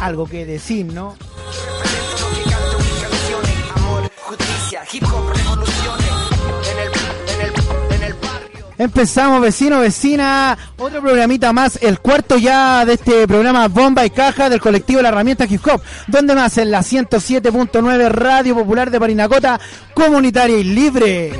Algo que decir, ¿no? Empezamos, vecino, vecina, otro programita más, el cuarto ya de este programa Bomba y Caja del colectivo La Herramienta Hip Hop, donde más en la 107.9 Radio Popular de Parinacota, comunitaria y libre.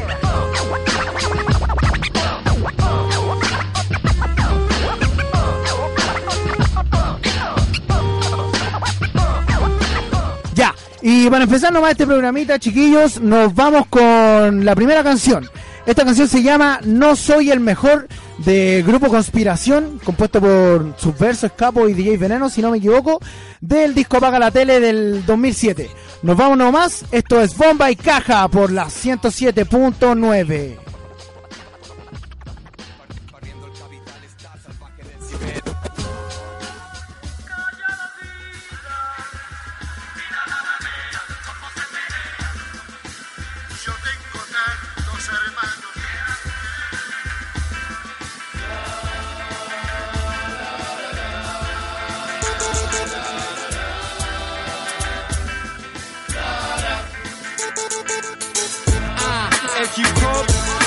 Y para empezar nomás este programita, chiquillos, nos vamos con la primera canción. Esta canción se llama No Soy el Mejor de Grupo Conspiración, compuesto por Subverso, Escapo y DJ Veneno, si no me equivoco, del disco Apaga la Tele del 2007. Nos vamos nomás, esto es Bomba y Caja por la 107.9.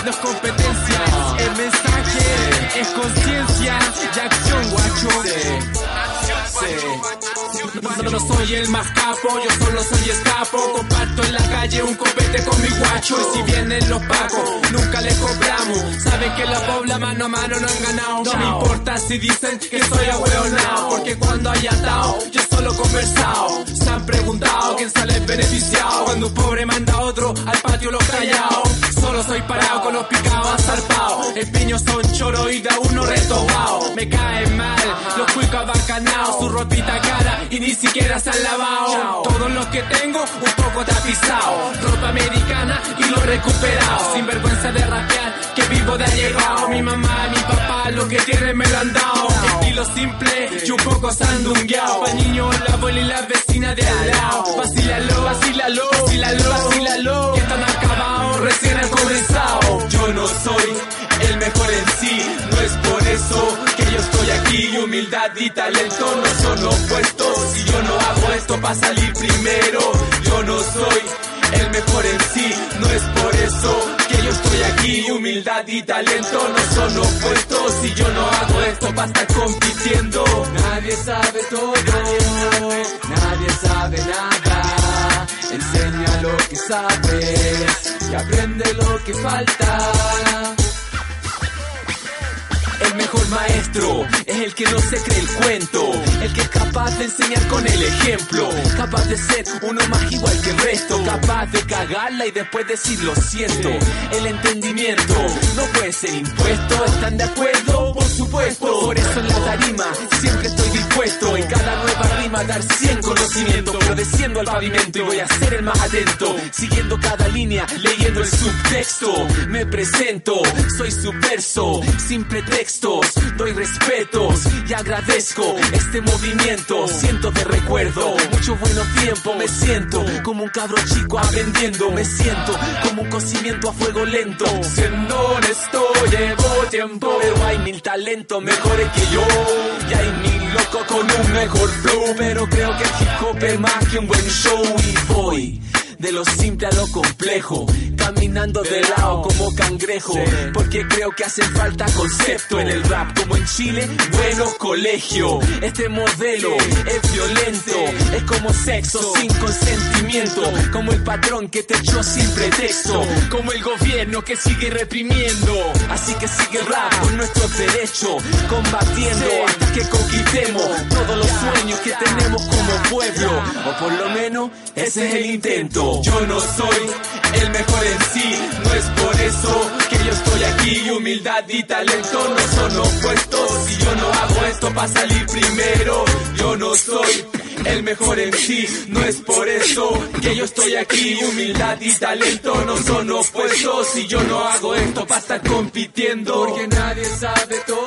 no es competencia, el mensaje es conciencia y acción, guacho. No, no soy el más capo, yo solo soy escapo. Comparto en la calle un copete con mi guacho. Y si vienen los pacos, nunca les cobramos. Saben que la pobla mano a mano no han ganado. No me importa si dicen que soy ahueonao. Porque cuando hay atado, yo solo conversado. Se han preguntado quién sale beneficiado. Cuando un pobre manda a otro al patio los callados. Solo soy parado con los picados zarpados. Espiños son choro y da uno retobado. Me caen mal, los cuicos. Su ropita cara y ni siquiera se han lavado. Todos los que tengo, un poco tapizado. Ropa americana y lo recuperado. Sin vergüenza de rapear, que vivo de allegado. Mi mamá, mi papá, lo que tienen me lo han dado. Estilo simple y un poco sandungueado. Pa' niño, la abuela y la vecina de al lado. Vacílalo, vacílalo, vacílalo, vacílalo. Que están acabados, recién han comenzado. Yo no soy el mejor en sí, no es por eso que yo estoy aquí. Humildad y talento no son opuestos. Si yo no hago esto para salir primero, yo no soy el mejor en sí, no es por eso yo estoy aquí. Humildad y talento no son opuestos. Si yo no hago esto para estar compitiendo, nadie sabe todo, nadie sabe nada. Enseña lo que sabes y aprende lo que falta. El mejor maestro es el que no se cree el cuento, el que es capaz de enseñar con el ejemplo, capaz de ser uno más igual que el resto, capaz de cagarla y después decir lo siento. El entendimiento no puede ser impuesto, ¿están de acuerdo? Por supuesto, por eso en la tarima siempre estoy en cada nueva rima dar 100 conocimientos, pero desciendo al pavimento y voy a ser el más atento, siguiendo cada línea, leyendo el subtexto. Me presento, soy subverso, sin pretextos, doy respetos y agradezco este movimiento. Siento de recuerdo, mucho bueno tiempo, me siento como un cabro chico aprendiendo, me siento como un cocimiento a fuego lento. Siendo honesto, llevo tiempo, pero hay mil talentos mejores que yo, y hay mil locos con un mejor flow, pero creo que el hip más que un buen show y voy. De lo simple a lo complejo, caminando de lado como cangrejo, porque creo que hace falta concepto. En el rap, como en Chile, bueno colegio. Este modelo es violento, es como sexo sin consentimiento, como el patrón que te echó sin pretexto, como el gobierno que sigue reprimiendo. Así que sigue el rap con nuestros derechos, combatiendo hasta que conquistemos todos los sueños que tenemos como pueblo, o por lo menos ese es el intento. Yo no soy eso que yo estoy aquí. Humildad y talento no son opuestos. Si yo no hago esto para salir primero, yo no soy el mejor en sí. No es por eso que yo estoy aquí. Humildad y talento no son opuestos. Si yo no hago esto para estar compitiendo, porque nadie sabe todo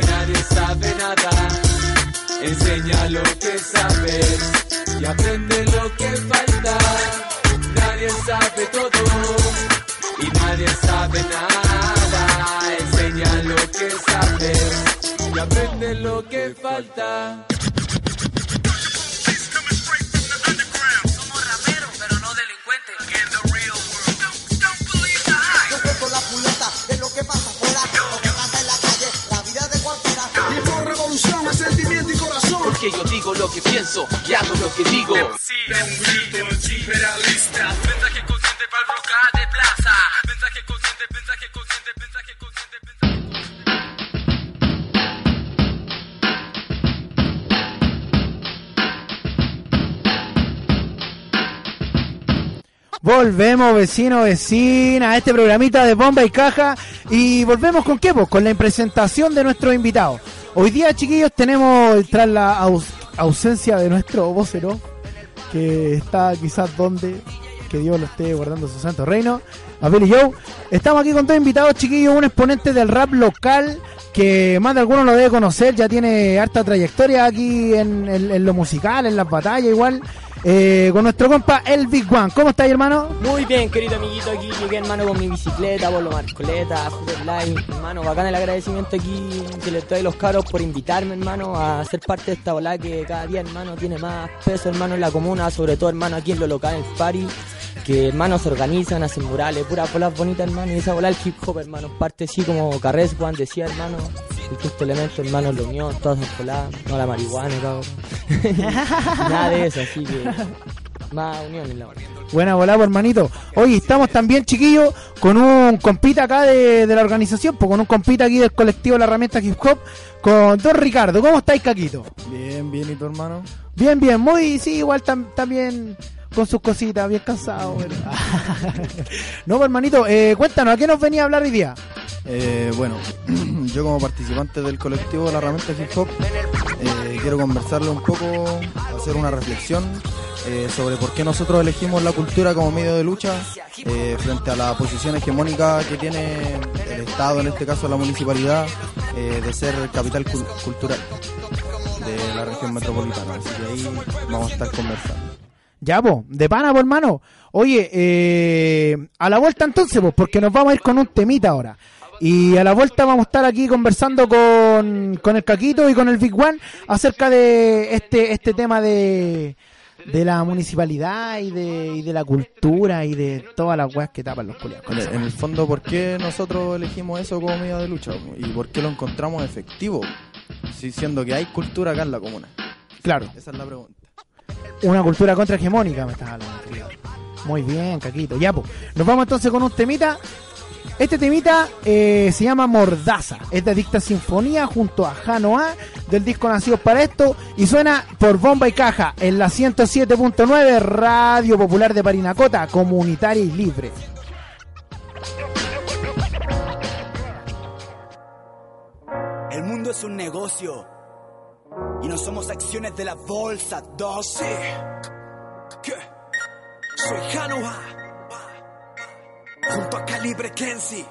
y nadie sabe nada. Enseña lo que sabes y aprende lo que falta. Nadie sabe todo y nadie sabe nada. Enseña lo que sabes y aprende lo que falta. Porque yo digo lo que pienso y hago lo que digo. Bendito imperialista. Mensaje consciente para el roca de plaza. Mensaje consciente, mensaje consciente, mensaje consciente, mensaje Volvemos, vecino, vecina, a este programita de bomba y caja. Y volvemos con qué, pues? Con la presentación de nuestros invitados. Hoy día, chiquillos, tenemos, tras la aus- ausencia de nuestro vocero, que está quizás donde, que Dios lo esté guardando su santo reino, a Billy Joe. Estamos aquí con dos invitados, chiquillos, un exponente del rap local, que más de alguno lo debe conocer, ya tiene harta trayectoria aquí en lo musical, en las batallas igual. Eh, con nuestro compa El Big One. ¿Cómo estás, hermano? Muy bien, querido amiguito, aquí llegué hermano con mi bicicleta, por lo marcoleta, Super Live, hermano, bacán el agradecimiento aquí que le doy los caros por invitarme, hermano, a ser parte de esta ola que cada día, hermano, tiene más peso, hermano, en la comuna, sobre todo, hermano, aquí en lo local, en party, que, hermano, se organizan, hacen murales, puras bolas bonitas, hermano, y esa bola el hip hop, hermano, parte así como Carres Juan decía, hermano, el quinto elemento, hermano, la unión, todas esas bolas, no la marihuana, cabrón. Nada de eso, así que más unión en la. Buena volada, hermanito. Oye, estamos también, chiquillos, con un compita acá de, de la organización, pues con un compita aquí del colectivo La Herramienta Hip Hop, con Don Ricardo. ¿Cómo estáis, Caquito? Bien, bien, ¿y tu hermano? Bien, bien, muy, sí, igual tam- también con sus cositas, bien cansado. pero- no, pues, hermanito, eh, cuéntanos, ¿a qué nos venía a hablar hoy día? Eh, bueno, yo como participante del colectivo La Herramienta Hip Hop eh, quiero conversarle un poco, hacer una reflexión sobre por qué nosotros elegimos la cultura como medio de lucha frente a la posición hegemónica que tiene el Estado, en este caso la municipalidad, de ser capital cul- cultural de la región metropolitana. Así que ahí vamos a estar conversando. Ya, pues, de pana, pues, hermano. Oye, eh, a la vuelta entonces, pues, porque nos vamos a ir con un temita ahora. Y a la vuelta vamos a estar aquí conversando con, con el Caquito y con el Big One acerca de este, este tema de, de la municipalidad y de, y de la cultura y de todas las weas que tapan los culiados. En el, fondo, ¿por qué nosotros elegimos eso como medio de lucha? ¿Y por qué lo encontramos efectivo? Sí, siendo que hay cultura acá en la comuna. Claro, Esa es la pregunta. Una cultura contrahegemónica me estás hablando. Muy bien, Caquito. Ya, pues, nos vamos entonces con un temita. Este temita eh, se llama Mordaza. Es de Dicta Sinfonía junto a Jano A del disco Nacidos para esto y suena por bomba y caja en la 107.9 Radio Popular de Parinacota, comunitaria y libre. El mundo es un negocio y no somos acciones de la bolsa 12. ¿Qué? Soy Hanoa junto a Calibre Kenzie,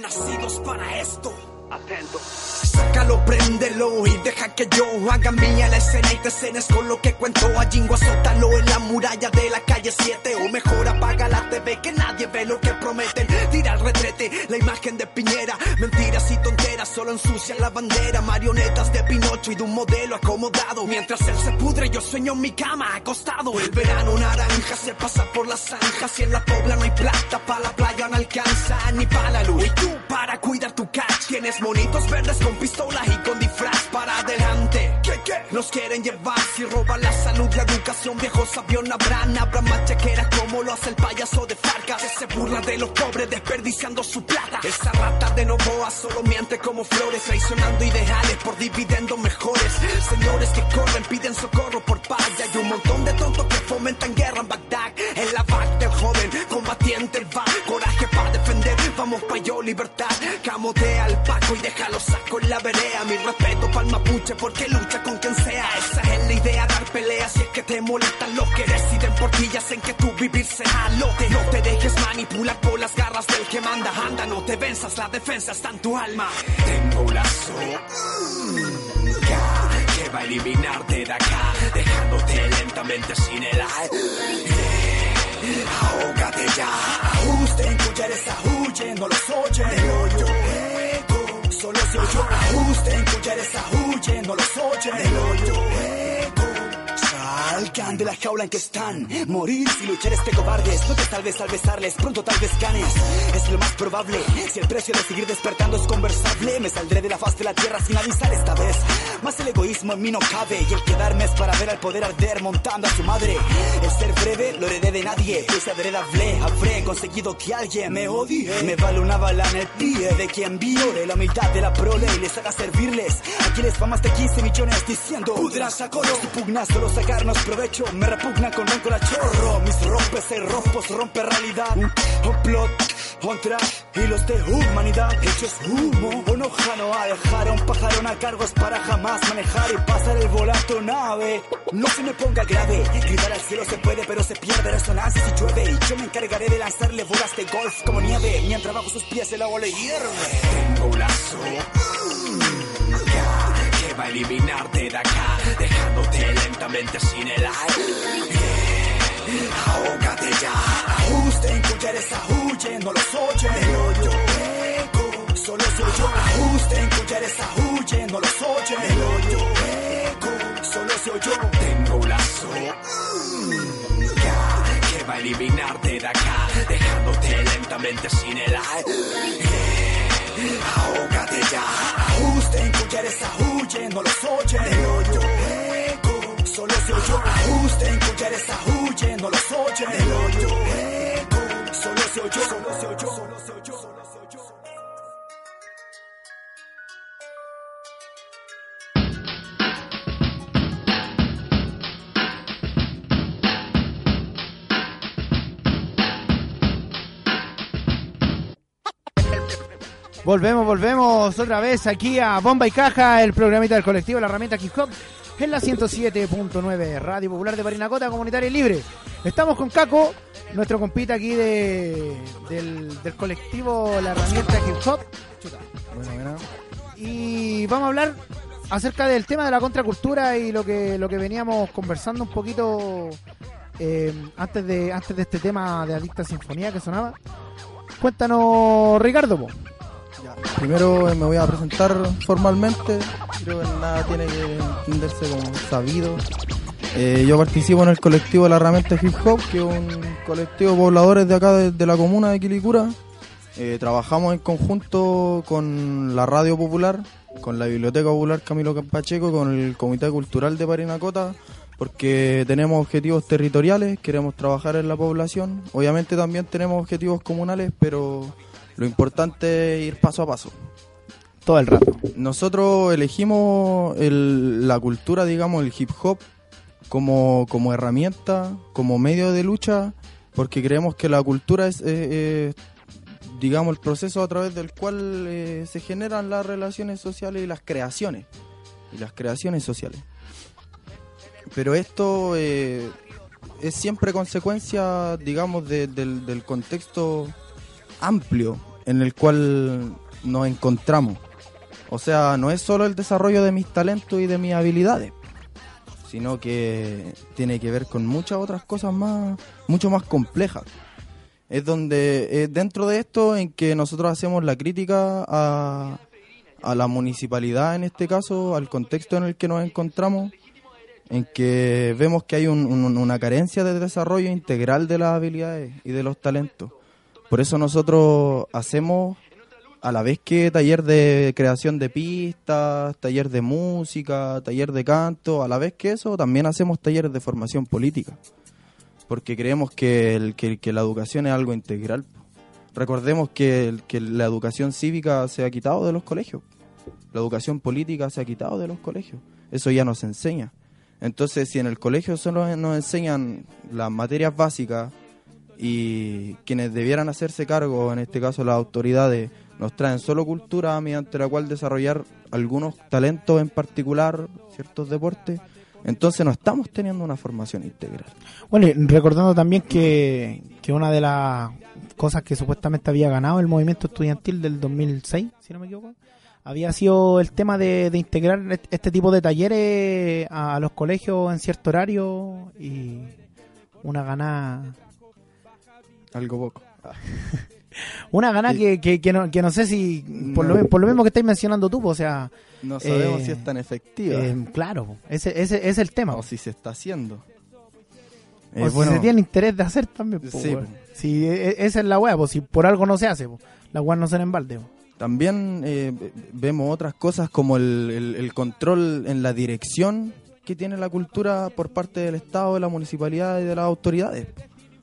nacidos para esto. Atento. Sácalo, préndelo y deja que yo haga mía la escena y te escenes con lo que cuento. A Jingo azótalo en la muralla de la calle 7 o mejor apaga la TV que nadie ve lo que prometen. Tira al retrete la imagen de Piñera. Mentiras y tonteras solo ensucian la bandera. Marionetas de Pinocho y de un modelo acomodado. Mientras él se pudre, yo sueño en mi cama acostado. El verano naranja se pasa por las zanjas y en la pobla no hay plata. Pa' la playa no alcanza ni pa' la luz. Y tú para cuidar tu catch tienes monitos verdes con pistolas y con disfraz para adelante. ¿Qué, qué? Nos quieren llevar si roban la salud, la educación. Viejos avión habrán, habrá más chequeras como lo hace el payaso de Farcas. Que se burla de los pobres desperdiciando su plata. Esa rata de Novoa solo miente como flores, traicionando ideales por dividendos mejores. Señores que corren, piden socorro por paz. Y hay un montón de tontos que fomentan guerra en Bagdad. En la back del joven, combatiente el va. Coraje libertad. Camotea al Paco y déjalo saco en la vereda. Mi respeto pa'l mapuche porque lucha con quien sea. Esa es la idea, dar peleas si es que te molestan los que deciden por ti y hacen que tu vivir sea lote. No te dejes manipular por las garras del que manda. Anda, no te venzas, la defensa está en tu alma. Tengo un lazo que va a eliminarte de acá, dejándote lentamente sin el aire. Ahógate ya. Ajusten, cuchares ahuyen, no los oyen. El hoyo eco, solo se oyó. Ajusten, cuchares ahuyen, no los oyen. El hoyo eco. Salgan de la jaula en que están. Morir si luchar este cobardes. No te salves al besarles, pronto tal vez ganes. Es lo más probable. Si el precio de seguir despertando es conversable, me saldré de la faz de la tierra sin avisar esta vez. Más el egoísmo en mí no cabe. Y el quedarme es para ver al poder arder montando a su madre. El ser breve lo heredé de nadie. Pues hablé, habré conseguido que alguien me odie. Me vale una bala en el pie de quien viole la humildad de la prole y les haga servirles. Aquí les va más de 15 millones diciendo: Pudras a coro. Si pugnas solo sacarnos me repugnan con rencor a chorro. Mis rompes y rompos rompe realidad. Un, un plot. Un track y los de humanidad hechos humo Enoja no a dejar a un pajarón a cargos para jamás manejar y pasar el volante o nave No se me ponga grave, gritar al cielo se puede pero se pierde resonancia si llueve Y yo me encargaré de lanzarle bolas de golf como nieve Mientras bajo sus pies el agua le hierve Tengo un lazo va a eliminarte de acá Dejándote lentamente sin el aire Ahógate ya, ajusten, cuchares ahuyen, no los oyen. El hoyo eco, solo se oyó. Ajusten, cuchares ahuyen, no los oyen. El hoyo eco, solo se oyó. Tengo un lazo que va a eliminarte de acá, dejándote lentamente sin el aire. Ahógate ya, ajusten, cuchares ahuyen, no los oyen. El hoyo solo se oyó. Ajusten, cuchares ahuyen, no los oyen. El hoyo Volvemos, volvemos otra vez aquí a Bomba y Caja, el programita del colectivo La Herramienta Hip Hop, en la 107.9 Radio Popular de Parinacota, Comunitaria y Libre. Estamos con Caco, nuestro compita aquí de, del, del colectivo La Herramienta Hip Hop. Bueno, bueno. Y vamos a hablar acerca del tema de la contracultura y lo que, lo que veníamos conversando un poquito eh, antes, de, antes de este tema de Adicta Sinfonía que sonaba. Cuéntanos, Ricardo. po. Primero me voy a presentar formalmente. Creo que nada tiene que entenderse como sabido. Eh, yo participo en el colectivo La Herramienta Hip Hop, que es un colectivo de pobladores de acá de, de la comuna de Quilicura. Eh, trabajamos en conjunto con la Radio Popular, con la Biblioteca Popular Camilo Pacheco, con el Comité Cultural de Parinacota, porque tenemos objetivos territoriales, queremos trabajar en la población. Obviamente también tenemos objetivos comunales, pero lo importante es ir paso a paso. Todo el rato. Nosotros elegimos el- la cultura, digamos, el hip hop como, como herramienta, como medio de lucha, porque creemos que la cultura es, eh, eh, digamos, el proceso a través del cual eh, se generan las relaciones sociales y las creaciones. Y las creaciones sociales. Pero esto eh, es siempre consecuencia, digamos, de- del, del contexto amplio en el cual nos encontramos. O sea, no es solo el desarrollo de mis talentos y de mis habilidades, sino que tiene que ver con muchas otras cosas más, mucho más complejas. Es donde, es dentro de esto en que nosotros hacemos la crítica a, a la municipalidad, en este caso, al contexto en el que nos encontramos, en que vemos que hay un- un- una carencia de desarrollo integral de las habilidades y de los talentos. Por eso nosotros hacemos a la vez que taller de creación de pistas, taller de música, taller de canto, a la vez que eso también hacemos talleres de formación política. Porque creemos que, el- que- la educación es algo integral. Recordemos que, que la educación cívica se ha quitado de los colegios. La educación política se ha quitado de los colegios. Eso ya nos enseña. Entonces, si en el colegio solo nos enseñan las materias básicas y quienes debieran hacerse cargo, en este caso las autoridades, nos traen solo cultura mediante la cual desarrollar algunos talentos en particular, ciertos deportes. Entonces no estamos teniendo una formación integral. Bueno, y recordando también que, que una de las cosas que supuestamente había ganado el movimiento estudiantil del 2006, si no me equivoco, había sido el tema de, de integrar est- este tipo de talleres a los colegios en cierto horario y una ganada Algo poco. una ganada Sí. que, que, que no, que no sé si por, No. lo, por lo mismo que estáis mencionando tú, po, o sea, No sabemos Eh, si es tan efectiva eh, claro, po, ese, ese, es el tema. o si se está haciendo. O Eh, si bueno, se tiene interés de hacer también. Sí. Si e- e- esa es la weá, si por algo no se hace, la weá no se en balde. También eh, vemos otras cosas como el, el- el control en la dirección que tiene la cultura por parte del Estado, de la municipalidad y de las autoridades.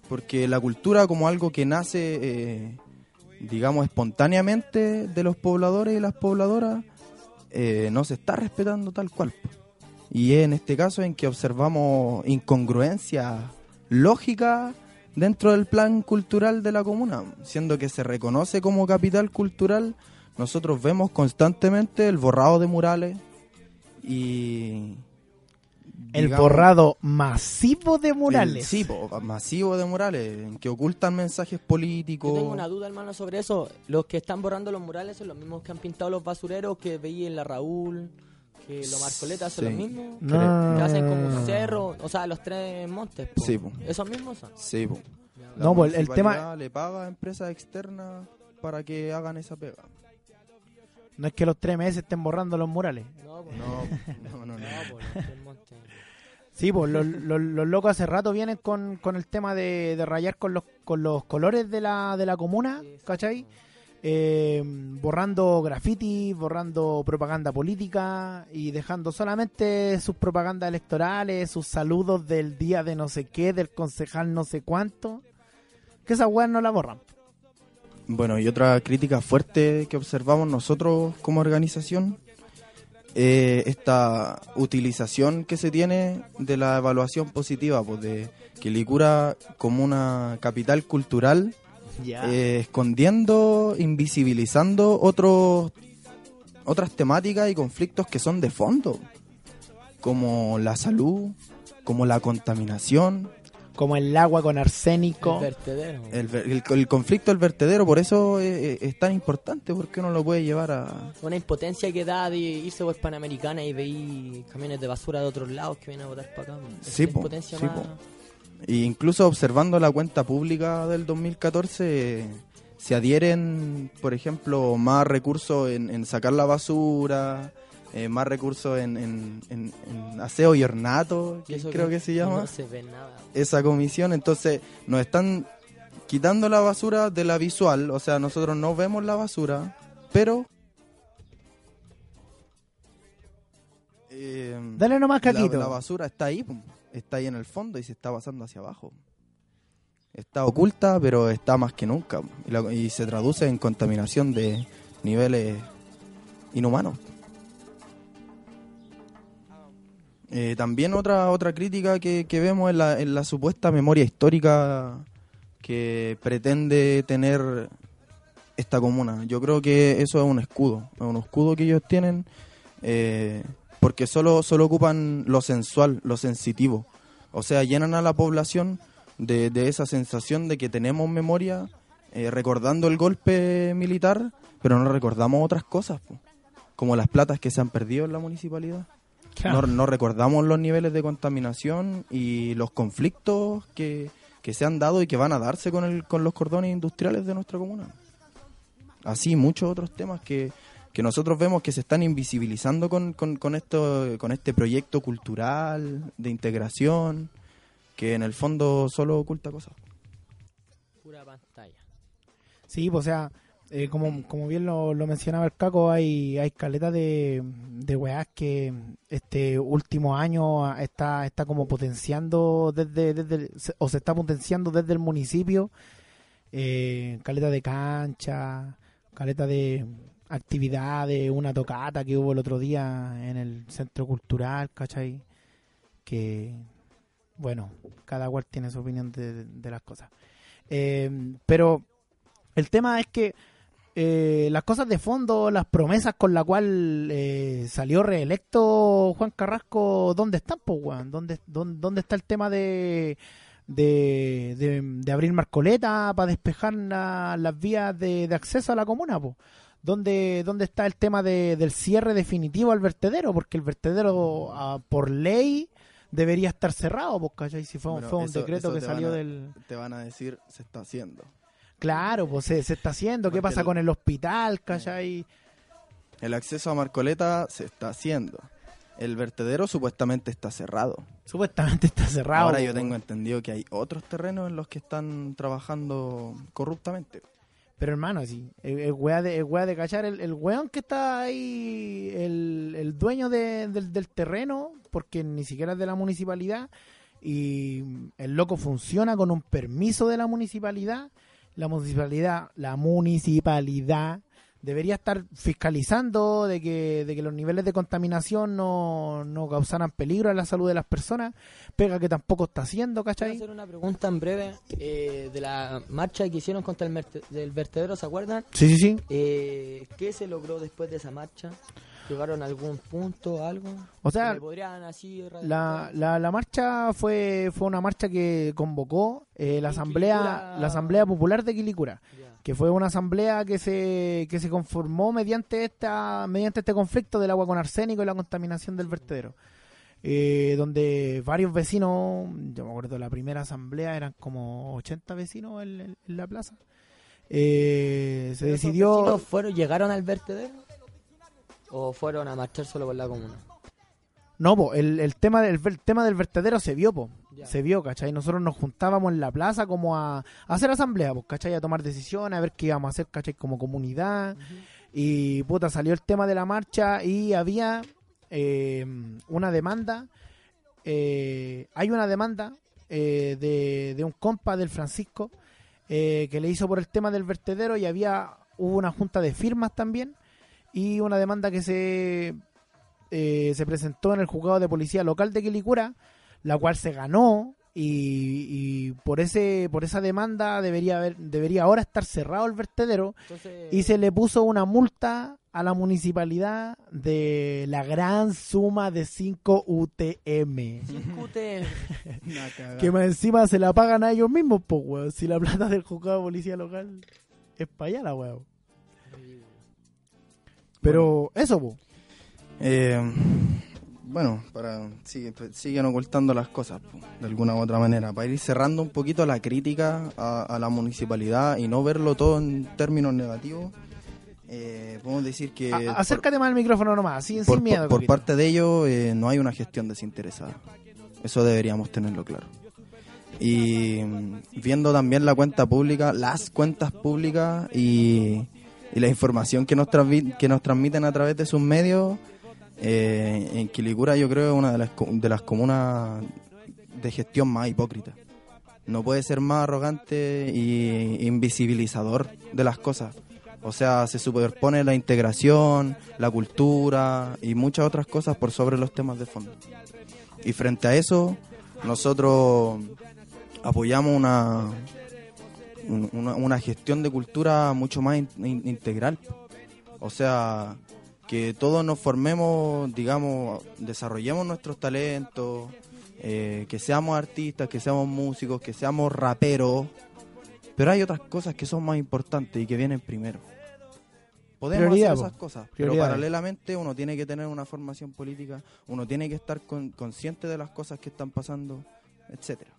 Porque la cultura como algo que nace, eh, digamos, espontáneamente de los pobladores y las pobladoras, eh, no se está respetando tal cual. Y es en este caso en que observamos incongruencias lógicas dentro del plan cultural de la comuna, siendo que se reconoce como capital cultural, nosotros vemos constantemente el borrado de murales y El digamos, borrado masivo de murales. sí, po, masivo de murales en que ocultan mensajes políticos. Yo tengo una duda, hermano, sobre eso. Los que están borrando los murales son los mismos que han pintado los basureros que veía en la Raúl, que los Marcoletas son Sí. los mismos. No, Que hacen como un cerro, o sea, los tres montes. po. Sí, po. ¿Esos mismos son? Sí, po. La No, pues, el tema- le paga a empresas externas para que hagan esa pega. No es que los tres meses estén borrando los murales. No, pues, No, no, no. no. no, pues, los tres montes. Sí, pues los, los- los locos hace rato vienen con, con el tema de, de rayar con los, con los colores de la, de la comuna, ¿cachai? Eh, borrando graffiti, borrando propaganda política y dejando solamente sus propagandas electorales, sus saludos del día de no sé qué, del concejal no sé cuánto. Que esas weas no la borran. Bueno, y otra crítica fuerte que observamos nosotros como organización, eh, esta utilización que se tiene de la evaluación positiva, pues de que Licura como una capital cultural, eh, escondiendo, invisibilizando otros otras temáticas y conflictos que son de fondo, como la salud, como la contaminación, Como el agua con arsénico. El vertedero. el, el- el conflicto del vertedero, por eso es, es tan importante, porque uno lo puede llevar a... Una impotencia que da de irse por Panamericana y veí camiones de basura de otros lados que vienen a botar para acá. Es Sí, po, impotencia sí, más- po. E incluso observando la cuenta pública del 2014, eh, se adhieren, por ejemplo, más recursos en, en sacar la basura, eh, más recursos en, en- en- en aseo y ornato, Y que eso creo que se llama. No se ve nada. esa comisión, entonces nos están quitando la basura de la visual, o sea, nosotros no vemos la basura, pero... eh, Dale nomás, la, Caquito. la basura está ahí, está ahí en el fondo y se está pasando hacia abajo. Está oculta, pero está más que nunca, y, la- y se traduce en contaminación de niveles inhumanos. Eh, también otra otra crítica que, que vemos en la, la supuesta memoria histórica que pretende tener esta comuna. Yo creo que eso es un escudo, es un escudo que ellos tienen eh, porque solo, solo ocupan lo sensual, lo sensitivo. O sea, llenan a la población de, de esa sensación de que tenemos memoria eh, recordando el golpe militar, pero no recordamos otras cosas, como las platas que se han perdido en la municipalidad. Claro. No, no recordamos los niveles de contaminación y los conflictos que, que se han dado y que van a darse con, el, con los cordones industriales de nuestra comuna. Así muchos otros temas que, que nosotros vemos que se están invisibilizando con, con, con, esto, con este proyecto cultural de integración que en el fondo solo oculta cosas. Pura pantalla. Sí, pues, o sea, eh, como, como bien lo, lo mencionaba el Caco, hay, hay caleta de, de weás que este último año está, está como potenciando desde, desde el- o se está potenciando desde el municipio, eh, caleta de cancha, caleta de actividades, una tocata que hubo el otro día en el centro cultural, ¿cachai? Que, bueno, cada cual tiene su opinión de, de las cosas. Eh, pero el tema es que eh, las cosas de fondo, las promesas con la cual eh, salió reelecto Juan Carrasco, ¿dónde están, pues, weón? ¿Dónde, dónde, dónde está el tema de, de, de, de abrir Marcoleta para despejar la- las vías de, de acceso a la comuna, pues? ¿Dónde, ¿Dónde está el tema de- del cierre definitivo al vertedero? Porque el vertedero, ah, por ley, debería estar cerrado, pues, ¿cachai? Si fue, Bueno, fue un decreto que salió a- del... Te van a decir, se está haciendo. Claro, pues se, se está haciendo. ¿Qué pasa el- con el hospital, cachai? El acceso a Marcoleta se está haciendo. El vertedero supuestamente está cerrado. Supuestamente está cerrado. Ahora yo pues, tengo entendido que hay otros terrenos en los que están trabajando corruptamente. Pero hermano, sí, el, el weá de, el weá de cachar, el, el weón que está ahí, el, el dueño de- del, del terreno, porque ni siquiera es de la municipalidad, y el loco funciona con un permiso de la municipalidad, la municipalidad, la municipalidad debería estar fiscalizando de que, de que los niveles de contaminación no, no causaran peligro a la salud de las personas, pega que tampoco está haciendo, ¿cachai? hacer una pregunta en breve eh, de la marcha que hicieron contra el del vertedero, ¿se acuerdan? Sí, sí, sí. Eh, ¿Qué se logró después de esa marcha? ¿Llegaron a algún punto, algo? O sea, ¿Me podrían así La, la, la marcha fue, fue una marcha que convocó eh, la asamblea Quilicura. la asamblea popular de Quilicura, que fue una asamblea que se que se conformó mediante esta mediante este conflicto del agua con arsénico y la contaminación del vertedero. Eh, donde varios vecinos, yo me acuerdo la primera asamblea eran como 80 vecinos en, en- en la plaza. Eh, se ¿Pero esos decidió fueron, llegaron al vertedero? ¿O fueron a marchar solo por la comuna? No, po, el, el tema del el tema del vertedero se vio, po. Se vio, ¿cachai? Nosotros nos juntábamos en la plaza como a, a hacer asamblea, pues, ¿cachai? A tomar decisiones, a ver qué íbamos a hacer, ¿cachai? Como comunidad. Y, puta, salió el tema de la marcha y había eh, una demanda. eh, hay una demanda eh, de, de un compa del Francisco eh, que le hizo por el tema del vertedero y había hubo una junta de firmas también y una demanda que se eh, se presentó en el juzgado de policía local de Quilicura, la cual se ganó y, y por ese por esa demanda debería haber debería ahora estar cerrado el vertedero Entonces, y se le puso una multa a la municipalidad de la gran suma de 5 UTM. discute Una cagada. Que más encima se la pagan a ellos mismos, pues, weón. Si la plata del juzgado de policía local es para allá, la weón. Pero eso, pues. Eh, bueno, para pues, siguen ocultando las cosas po, de alguna u otra manera. Para ir cerrando un poquito la crítica a, a la municipalidad y no verlo todo en términos negativos, eh, podemos decir que A- por- acércate más al micrófono nomás, sin, por, sin miedo. por- parte de ellos eh, no hay una gestión desinteresada. Eso deberíamos tenerlo claro. Y mm, viendo también la cuenta pública, las cuentas públicas y, y la información que nos, que nos transmiten a través de sus medios, eh, en Quilicura yo creo es una de las, de las comunas de gestión más hipócrita. No puede ser más arrogante y invisibilizador de las cosas. O sea, se superpone la integración, la cultura y muchas otras cosas por sobre los temas de fondo. Y frente a eso, nosotros apoyamos una, un- una, una gestión de cultura mucho más in- in- integral. O sea, que todos nos formemos, digamos, desarrollemos nuestros talentos, eh, que seamos artistas, que seamos músicos, que seamos raperos. Pero hay otras cosas que son más importantes y que vienen primero. Podemos Prioridad, hacer esas cosas, pero paralelamente uno tiene que tener una formación política, uno tiene que estar con- consciente de las cosas que están pasando, etcétera.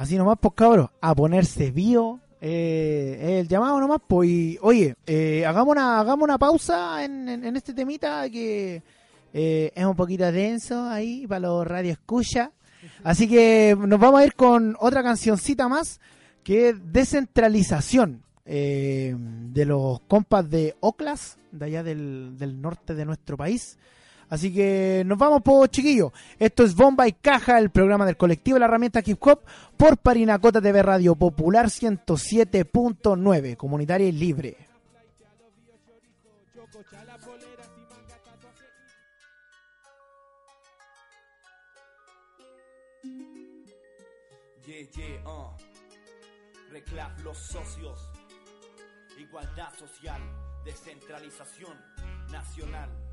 Así nomás, pues cabros, a ponerse bio. Eh, el llamado nomás, pues. oye, eh, hagamos, una, hagamos una pausa en, en- en este temita que eh, es un poquito denso ahí para los radio escucha. Así que nos vamos a ir con otra cancioncita más que es Descentralización eh, de los compas de Oclas, de allá del, del norte de nuestro país. Así que nos vamos, po chiquillos. Esto es Bomba y Caja, el programa del colectivo La Herramienta Hip Hop por Parinacota TV Radio Popular 107.9, comunitaria y libre. Yeah, yeah, uh. Los socios. Igualdad social, descentralización nacional.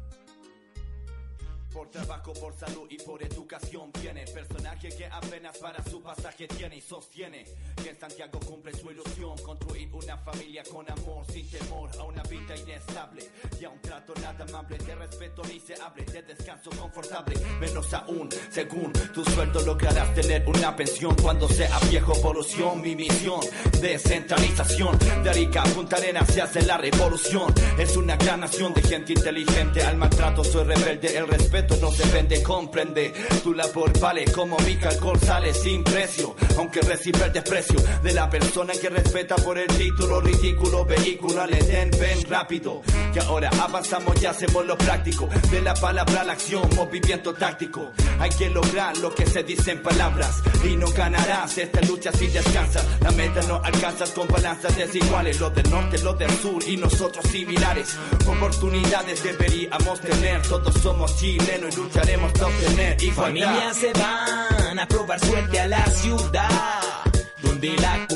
Por trabajo, por salud y por educación viene el personaje que apenas para su pasaje tiene y sostiene que en Santiago cumple su ilusión. Construir una familia con amor sin temor a una vida inestable. Y a un trato nada amable de respeto ni se hable de descanso confortable. Menos aún según tu sueldo lograrás tener una pensión. Cuando sea viejo polución mi misión descentralización. De Arica a Punta se hace la revolución. Es una gran nación de gente inteligente al maltrato soy rebelde el respeto no se vende comprende. Tu labor vale como mi alcohol sale sin precio. Aunque recibe el desprecio de la persona que respeta por el título ridículo vehículo le den ven rápido. Que ahora avanzamos y hacemos lo práctico. De la palabra a la acción movimiento táctico. Hay que lograr lo que se dice en palabras. Y no ganarás esta lucha si descansas. La meta no alcanzas con balanzas desiguales. Los del norte los del sur y nosotros similares. Oportunidades deberíamos tener. Todos somos chilenos y lucharemos para obtener igualdad. Familias se van a probar suerte a la ciudad, donde la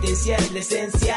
competencia es la esencia.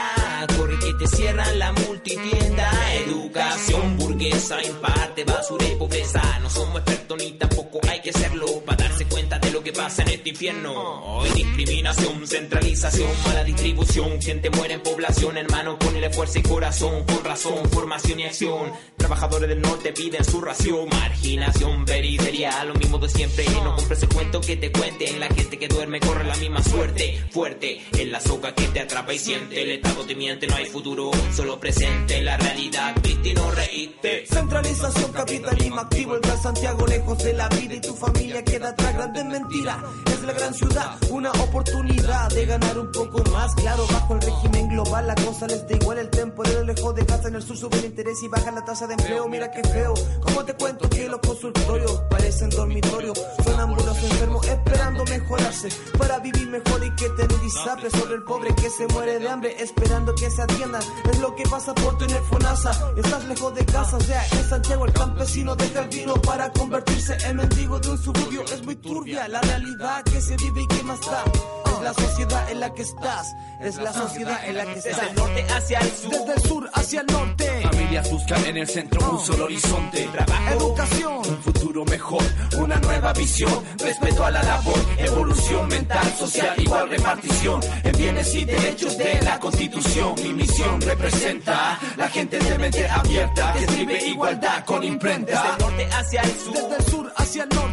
Corre que te cierran la multitienda. Educación burguesa imparte basura y pobreza. No somos expertos ni tampoco hay que serlo para darse cuenta de lo que pasa en este infierno. Hoy discriminación, centralización, mala distribución. Gente muere en población, hermano, ponle fuerza y corazón. Con razón, formación y acción. Trabajadores del norte piden su ración. Marginación, periferia, lo mismo de siempre. No compres el cuento que te cuenten. La gente duerme corre la misma suerte. Fuerte, en la soga que te atrapa y siente. El estado te miente, no hay futuro, solo presente. La realidad, viste y no reíste. Centralización, capitalismo activo, el Gran Santiago lejos de la vida y tu familia queda atrás, grande mentira. Es la gran ciudad, una oportunidad de ganar un poco más. Claro, bajo el régimen global la cosa les da igual. El temporero lejos de casa en el sur sube el interés y baja la tasa de empleo. Mira qué feo, como te cuento que los consultorios parecen dormitorios. Son ambulos enfermos esperando mejorarse para vivir mejor y que tener disape sobre el pobre que se muere de hambre esperando que se atiendan. Es lo que pasa por tener FONASA. Estás lejos de casa, o sea, en Santiago el campesino deja el para convertirse en mendigo de un suburbio. Es muy turbia la realidad que se vive y que más da. Es la sociedad en la que estás, es la sociedad en la que estás. Desde el norte hacia el sur. Desde el sur hacia el norte. Familias buscan en el centro un solo horizonte. Trabajo, Educación. Un futuro mejor, una nueva visión, respeto a la labor, evolución mental, social, igual repartición, en bienes y derechos de la constitución. Mi misión representa la gente de mente abierta, que escribe igualdad con desde el imprenta. norte hacia el sur. Desde el sur hacia el norte.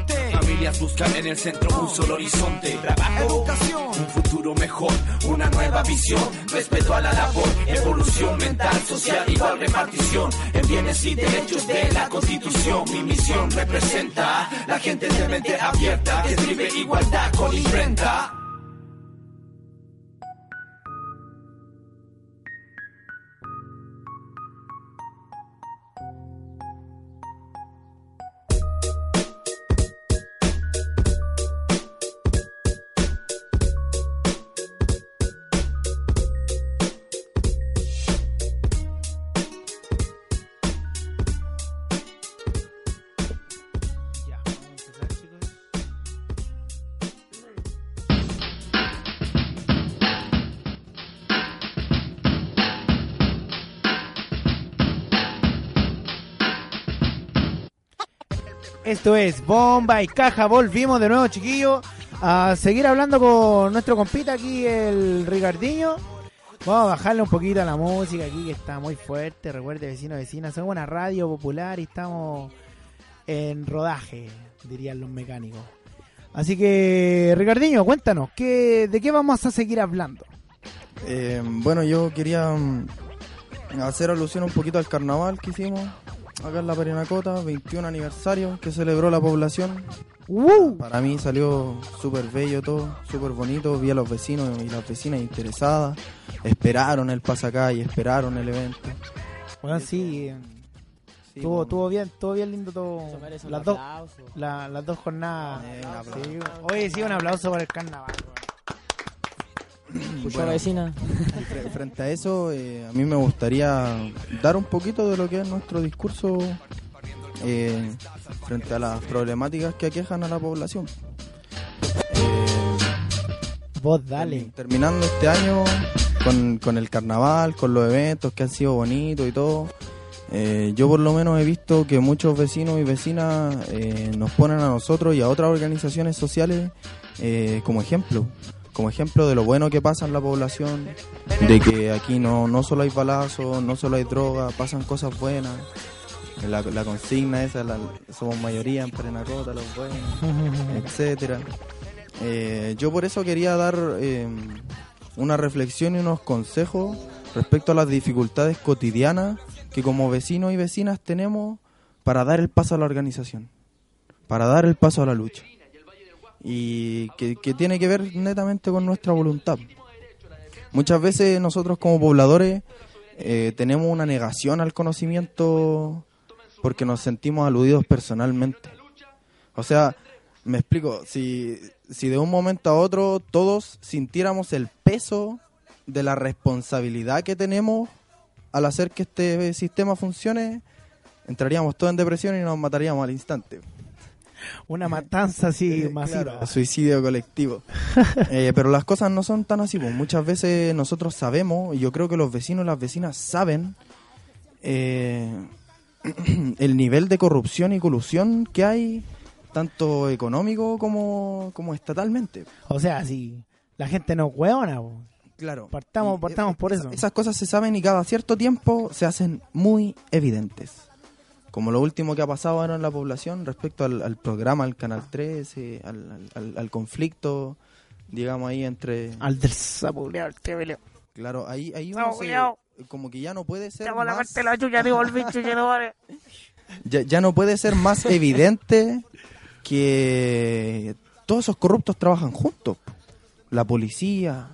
Familias buscan en el centro un solo horizonte. Trabajo, Educación. Un futuro mejor, una nueva visión, respeto a la labor, evolución mental, social, igual repartición, en bienes y derechos de la constitución. Mi misión representa la gente de mente abierta, que escribe igualdad con imprenta. Esto es Bomba y Caja. Volvimos de nuevo, chiquillos, a seguir hablando con nuestro compita aquí, el Ricardinho. Vamos a bajarle un poquito a la música aquí, que está muy fuerte. Recuerde, vecinos, vecinas, somos una radio popular y estamos en rodaje, dirían los mecánicos. Así que, Ricardinho, cuéntanos, ¿qué, ¿de qué vamos a seguir hablando? Eh, bueno, yo quería mm, hacer alusión un poquito al carnaval que hicimos acá en la Parinacota, 21 aniversario que celebró la población. ¡Uh! Para mí salió súper bello todo, súper bonito. Vi a los vecinos y las vecinas interesadas. Esperaron el pasacalle, esperaron el evento. Bueno, sí, Sí, estuvo, bueno. estuvo bien, estuvo bien lindo todo. Las dos, la- las dos jornadas. Eh, un aplauso. Sí, oye, sí, un aplauso por el carnaval. Bueno. vecina. Frente a eso, eh, a mí me gustaría dar un poquito de lo que es nuestro discurso eh, frente a las problemáticas que aquejan a la población. Eh, Vos dale. Terminando este año, con, con el carnaval, con los eventos que han sido bonitos y todo. Eh, yo por lo menos he visto que muchos vecinos y vecinas eh, nos ponen a nosotros y a otras organizaciones sociales eh, como ejemplo, como ejemplo de lo bueno que pasa en la población, de que aquí no, no solo hay balazos, no solo hay droga, pasan cosas buenas. La, la consigna esa, la- somos mayoría en Parenacota, los buenos, etcétera. Eh, yo por eso quería dar eh, una reflexión y unos consejos respecto a las dificultades cotidianas que como vecinos y vecinas tenemos para dar el paso a la organización, para dar el paso a la lucha. Y que, que tiene que ver netamente con nuestra voluntad. Muchas veces nosotros como pobladores eh, tenemos una negación al conocimiento porque nos sentimos aludidos personalmente. O sea, me explico, si, si de un momento a otro todos sintiéramos el peso de la responsabilidad que tenemos al hacer que este sistema funcione, entraríamos todos en depresión y nos mataríamos al instante. Una matanza así Eh, masiva. claro, suicidio colectivo. Eh, pero las cosas no son tan así. pues. Muchas veces nosotros sabemos, y yo creo que los vecinos y las vecinas saben, eh, el nivel de corrupción y colusión que hay, tanto económico como, como estatalmente. O sea, si la gente no hueona, po. Claro. Partamos, partamos eh, por eso. Esas cosas se saben y cada cierto tiempo se hacen muy evidentes. Como lo último que ha pasado ahora en la población respecto al, al programa, al Canal 13, al, al- conflicto, digamos ahí entre... Al del sapo, el. Claro, ahí, ahí uno se- como que ya no puede ser más, parte de la chucha, digo el bicho, yo no vale. ya, ya no puede ser más evidente que todos esos corruptos trabajan juntos. La policía,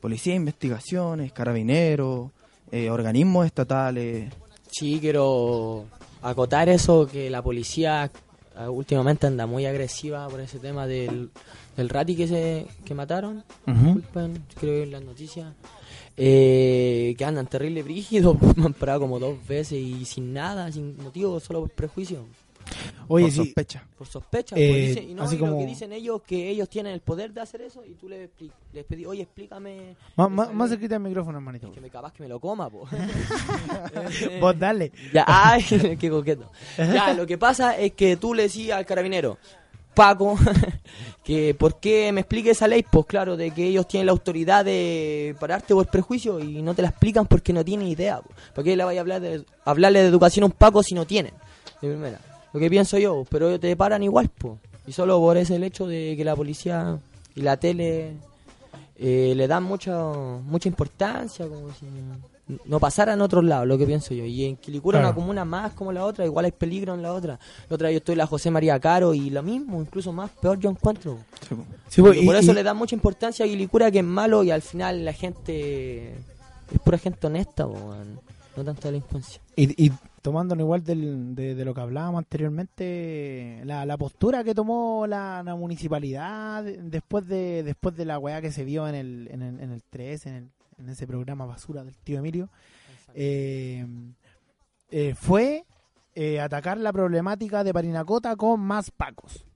policía de investigaciones, carabineros, eh, organismos estatales. Sí, quiero acotar eso, que la policía ah, últimamente anda muy agresiva por ese tema del, del rati que se que mataron. Ujú. Disculpen, creo que en las noticias. Eh, que andan terrible brígidos, me han parado como dos veces y sin nada, sin motivo, solo por prejuicio. Oye, por sí. sospecha. Por sospecha, Eh, pues, dice- y no, así y lo como- que dicen ellos que ellos tienen el poder de hacer eso y tú les, les pedí, oye, explícame. Más, más, esa más ley". cerquita del micrófono, hermanito. Que me capaz que me lo coma, po. Vos dale. Ya, ay, qué coqueto. Ya, lo que pasa es que tú le decías al carabinero, Paco, que por qué me explique esa ley, pues claro, de que ellos tienen la autoridad de pararte por prejuicio y no te la explican porque no tienen idea. po. ¿Para qué le vaya a hablar de, hablarle de educación a un Paco si no tienen? De primera. Lo que pienso yo, pero ellos te paran igual, pues. Y solo por ese el hecho de que la policía y la tele eh, le dan mucha mucha importancia, como si no pasara en otros lados, lo que pienso yo. Y en Quilicura, Claro. una comuna más como la otra, igual hay peligro en la otra. La otra yo estoy la José María Caro y lo mismo, incluso más, peor yo encuentro. Sí, pues, y- por eso y- le dan mucha importancia a Quilicura que es malo y al final la gente es pura gente honesta, po, no tanta delincuencia. Y, y tomándonos igual del- de, de lo que hablábamos anteriormente, la, la postura que tomó la, la municipalidad de- después de después de la weá que se vio en el, en el, en el 3, en, el, en ese programa basura del tío Emilio, eh, eh, fue eh, atacar la problemática de Parinacota con más pacos.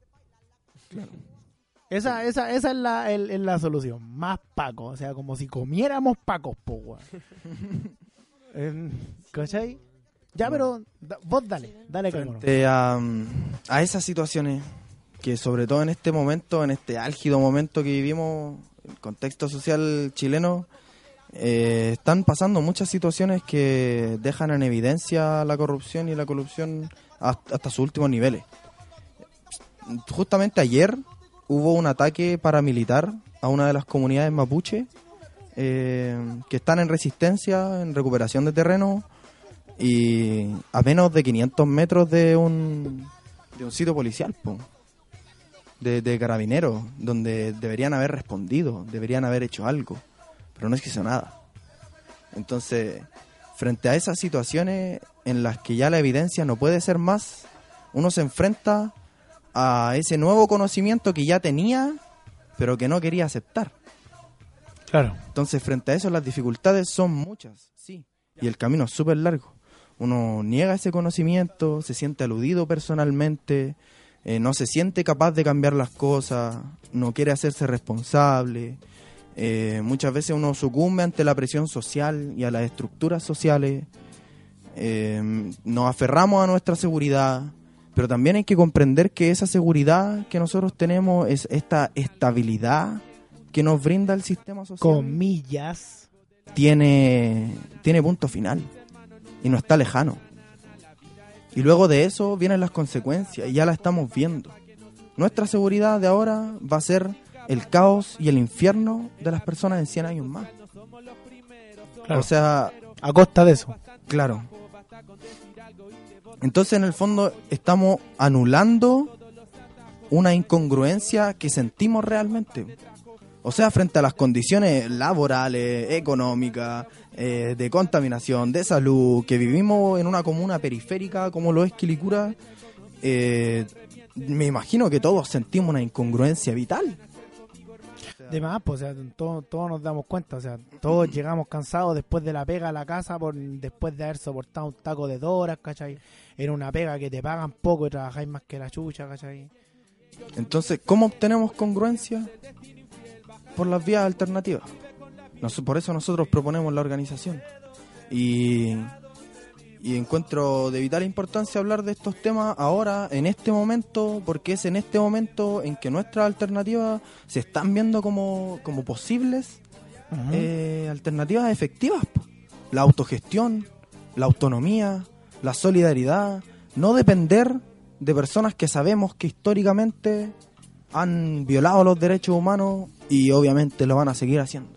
Esa, esa, esa es la, el- es la solución, más pacos, o sea, como si comiéramos pacos, po, ¿Cachai? Ya, pero da- vos dale, dale. Frente a, mm, a esas situaciones que sobre todo en este momento, en este álgido momento que vivimos, el contexto social chileno, eh, están pasando muchas situaciones que dejan en evidencia la corrupción y la corrupción hasta, hasta sus últimos niveles. Justamente ayer hubo un ataque paramilitar a una de las comunidades mapuche eh, que están en resistencia, en recuperación de terreno y a menos de 500 metros de un, de un sitio policial, po. De, de carabineros, donde deberían haber respondido, deberían haber hecho algo, pero no es que hizo nada. Entonces, frente a esas situaciones en las que ya la evidencia no puede ser más, uno se enfrenta a ese nuevo conocimiento que ya tenía, pero que no quería aceptar. Claro. Entonces, frente a eso, las dificultades son muchas, sí. Y el camino es súper largo. Uno niega ese conocimiento, se siente aludido personalmente, eh, no se siente capaz de cambiar las cosas, no quiere hacerse responsable. Eh, muchas veces uno sucumbe ante la presión social y a las estructuras sociales. Eh, nos aferramos a nuestra seguridad, pero también hay que comprender que esa seguridad que nosotros tenemos es esta estabilidad que nos brinda el sistema social. Comillas. Tiene, tiene punto final y no está lejano. Y luego de eso vienen las consecuencias y ya la estamos viendo. Nuestra seguridad de ahora va a ser el caos y el infierno de las personas en 100 años más. Claro. O sea, A costa de eso. claro. Entonces, en el fondo, estamos anulando una incongruencia que sentimos realmente. O sea, frente a las condiciones laborales, económicas, eh, de contaminación, de salud, que vivimos en una comuna periférica como lo es Quilicura, eh, me imagino que todos sentimos una incongruencia vital. De más, pues, o sea, todos, todos nos damos cuenta, o sea, todos llegamos cansados después de la pega a la casa, por después de haber soportado un taco de dos horas, ¿cachai? Era una pega que te pagan poco y trabajáis más que la chucha, ¿cachai? Entonces, ¿cómo obtenemos congruencia? Por las vías alternativas. Nos- por eso nosotros proponemos la organización. Y, y encuentro de vital importancia hablar de estos temas ahora, en este momento, porque es en este momento en que nuestras alternativas se están viendo como, como posibles eh, alternativas efectivas. La autogestión, la autonomía, la solidaridad, no depender de personas que sabemos que históricamente han violado los derechos humanos y obviamente lo van a seguir haciendo.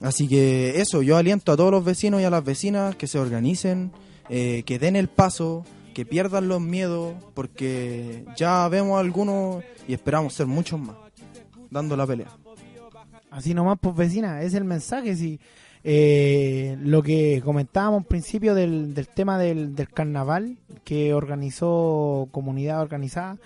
Así que eso, yo aliento a todos los vecinos y a las vecinas que se organicen, eh, que den el paso, que pierdan los miedos, porque ya vemos algunos y esperamos ser muchos más, dando la pelea. Así nomás, pues vecina, es el mensaje. Si eh, lo que comentábamos al principio del, del tema del, del carnaval que organizó Comunidad Organizada,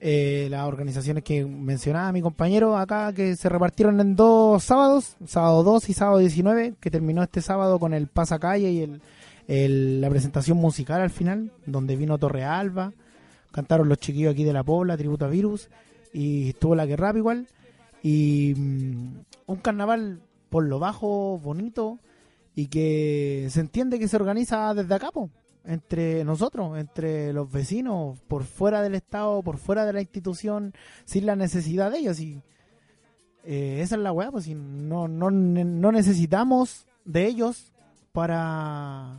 eh, las organizaciones que mencionaba mi compañero acá, que se repartieron en dos sábados, sábado 2 y sábado 19, que terminó este sábado con el pasacalle y el, la presentación musical al final, donde vino Torre Alba, cantaron los chiquillos aquí de la Pobla, Tributo a Virus, y estuvo la que rap igual. Y mm, un carnaval por lo bajo, bonito, y que se entiende que se organiza desde acá, po, entre nosotros, entre los vecinos, por fuera del Estado, por fuera de la institución, sin la necesidad de ellos. Y eh, esa es la weá, pues si no, no, no necesitamos de ellos para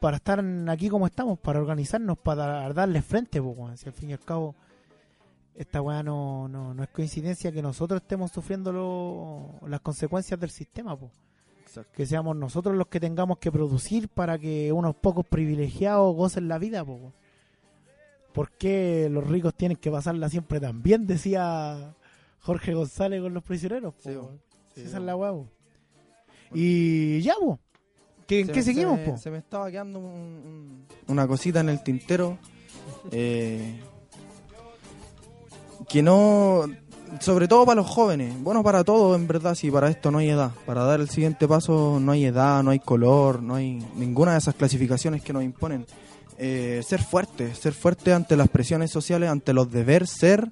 para estar aquí como estamos, para organizarnos, para darles frente, pues, si al fin y al cabo esta weá no, no, no es coincidencia que nosotros estemos sufriendo lo- las consecuencias del sistema, po. que seamos nosotros los que tengamos que producir para que unos pocos privilegiados gocen la vida. Po. ¿Por qué los ricos tienen que pasarla siempre tan bien? Decía Jorge González con los prisioneros. po, sí, Esa es la weá. po. Y ya, po. ¿Qué, ¿en Se qué me- seguimos? se, po? me- se me estaba quedando un- un- una cosita en el tintero. eh, que no. Sobre todo para los jóvenes. Bueno, para todos, en verdad, si para esto no hay edad. Para dar el siguiente paso no hay edad, no hay color, no hay ninguna de esas clasificaciones que nos imponen. Eh, ser fuerte, ser fuerte ante las presiones sociales, ante los deber ser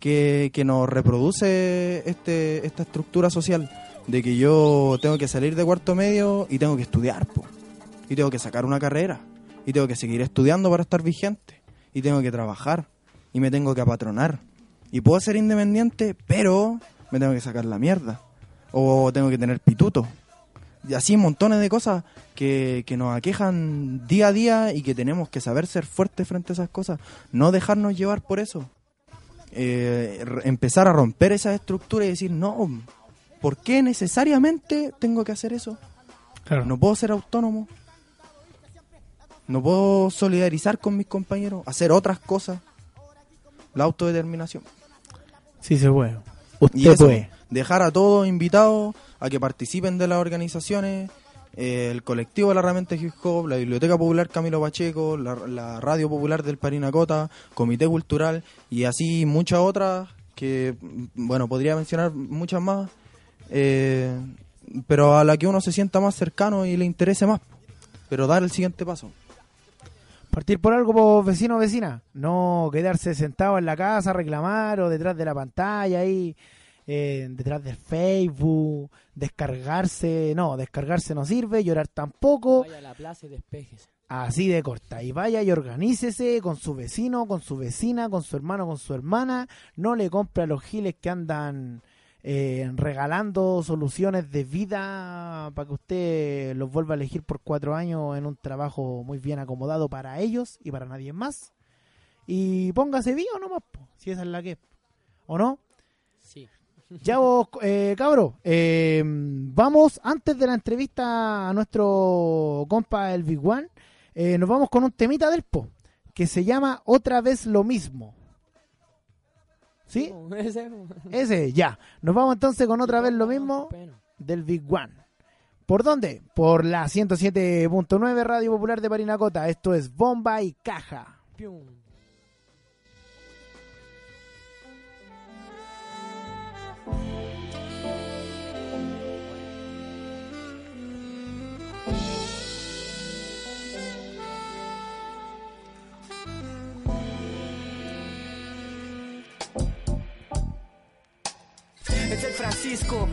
que, que nos reproduce este, esta estructura social. De que yo tengo que salir de cuarto medio y tengo que estudiar, y tengo que sacar una carrera, y tengo que seguir estudiando para estar vigente, y tengo que trabajar, y me tengo que apatronar. Y puedo ser independiente, pero me tengo que sacar la mierda, o tengo que tener pituto. Y así montones de cosas que, que nos aquejan día a día y que tenemos que saber ser fuertes frente a esas cosas, no dejarnos llevar por eso. Eh, empezar a romper esas estructuras y decir, no, ¿por qué necesariamente tengo que hacer eso? No puedo ser autónomo. No puedo solidarizar con mis compañeros, hacer otras cosas. La autodeterminación. Sí se puede. Usted Y eso, puede. dejar a todos invitados a que participen de las organizaciones, eh, el colectivo de la herramienta hip hop, la Biblioteca Popular Camilo Pacheco, la, la Radio Popular del Parinacota, Comité Cultural y así muchas otras que, bueno, podría mencionar muchas más, eh, pero a la que uno se sienta más cercano y le interese más, pero dar el siguiente paso. Partir por algo, vecino o vecina. No quedarse sentado en la casa, reclamar o detrás de la pantalla ahí, eh, detrás del Facebook, descargarse, no, descargarse no sirve, llorar tampoco, Vaya a la plaza y despéjese. así de corta. Y vaya y organícese con su vecino, con su vecina, con su hermano, con su hermana. No le compre a los giles que andan eh, regalando soluciones de vida para que usted los vuelva a elegir por cuatro años en un trabajo muy bien acomodado para ellos y para nadie más. Y póngase vivo nomás, po, si esa es la que es. ¿O no? Sí. Ya vos, eh, cabro, eh, vamos, antes de la entrevista a nuestro compa el Big One, eh, nos vamos con un temita del Po, que se llama Otra vez lo mismo. ¿Sí? Ese- Ese, ya. Nos vamos entonces con otra vez lo mismo del Big One. ¿Por dónde? Por la 107.9 Radio Popular de Parinacota. Esto es Bomba y Caja. Pium. Francisco.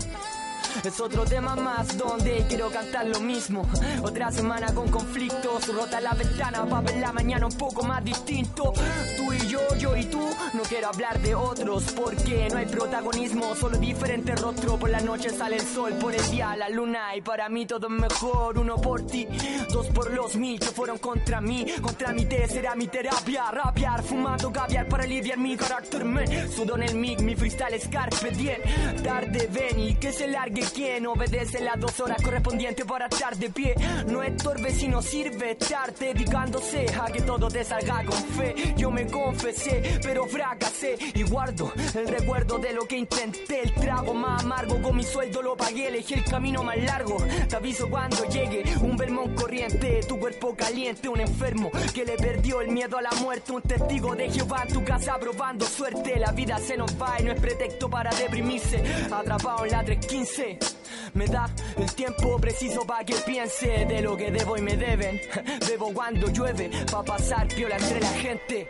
Es otro tema más donde quiero cantar lo mismo. Otra semana con conflictos, rota la ventana para ver la mañana un poco más distinto. Tú y yo, yo y tú, no quiero hablar de otros porque no hay protagonismo, solo diferente rostro. Por la noche sale el sol, por el día la luna y para mí todo es mejor. Uno por ti, dos por los mil que fueron contra mí. Contra mi té será mi terapia, rapear, fumando caviar para aliviar mi carácter. Sudo en el mic, mi freestyle es carpe diem. Tarde ven y que se largue quien obedece las dos horas correspondientes para estar de pie. No estorbe si no sirve estar dedicándose a que todo te salga con fe. Yo me confesé, pero fracasé y guardo el recuerdo de lo que intenté. El trago más amargo con mi sueldo lo pagué, elegí el camino más largo. Te aviso cuando llegue un Belmont corriente, tu cuerpo caliente, un enfermo que le perdió el miedo a la muerte. Un testigo de Jehová en tu casa probando suerte. La vida se nos va y no es pretexto para deprimirse. Atrapado en la 315. Me da el tiempo preciso para que piense de lo que debo y me deben. Bebo cuando llueve, pa' pasar piola entre la gente.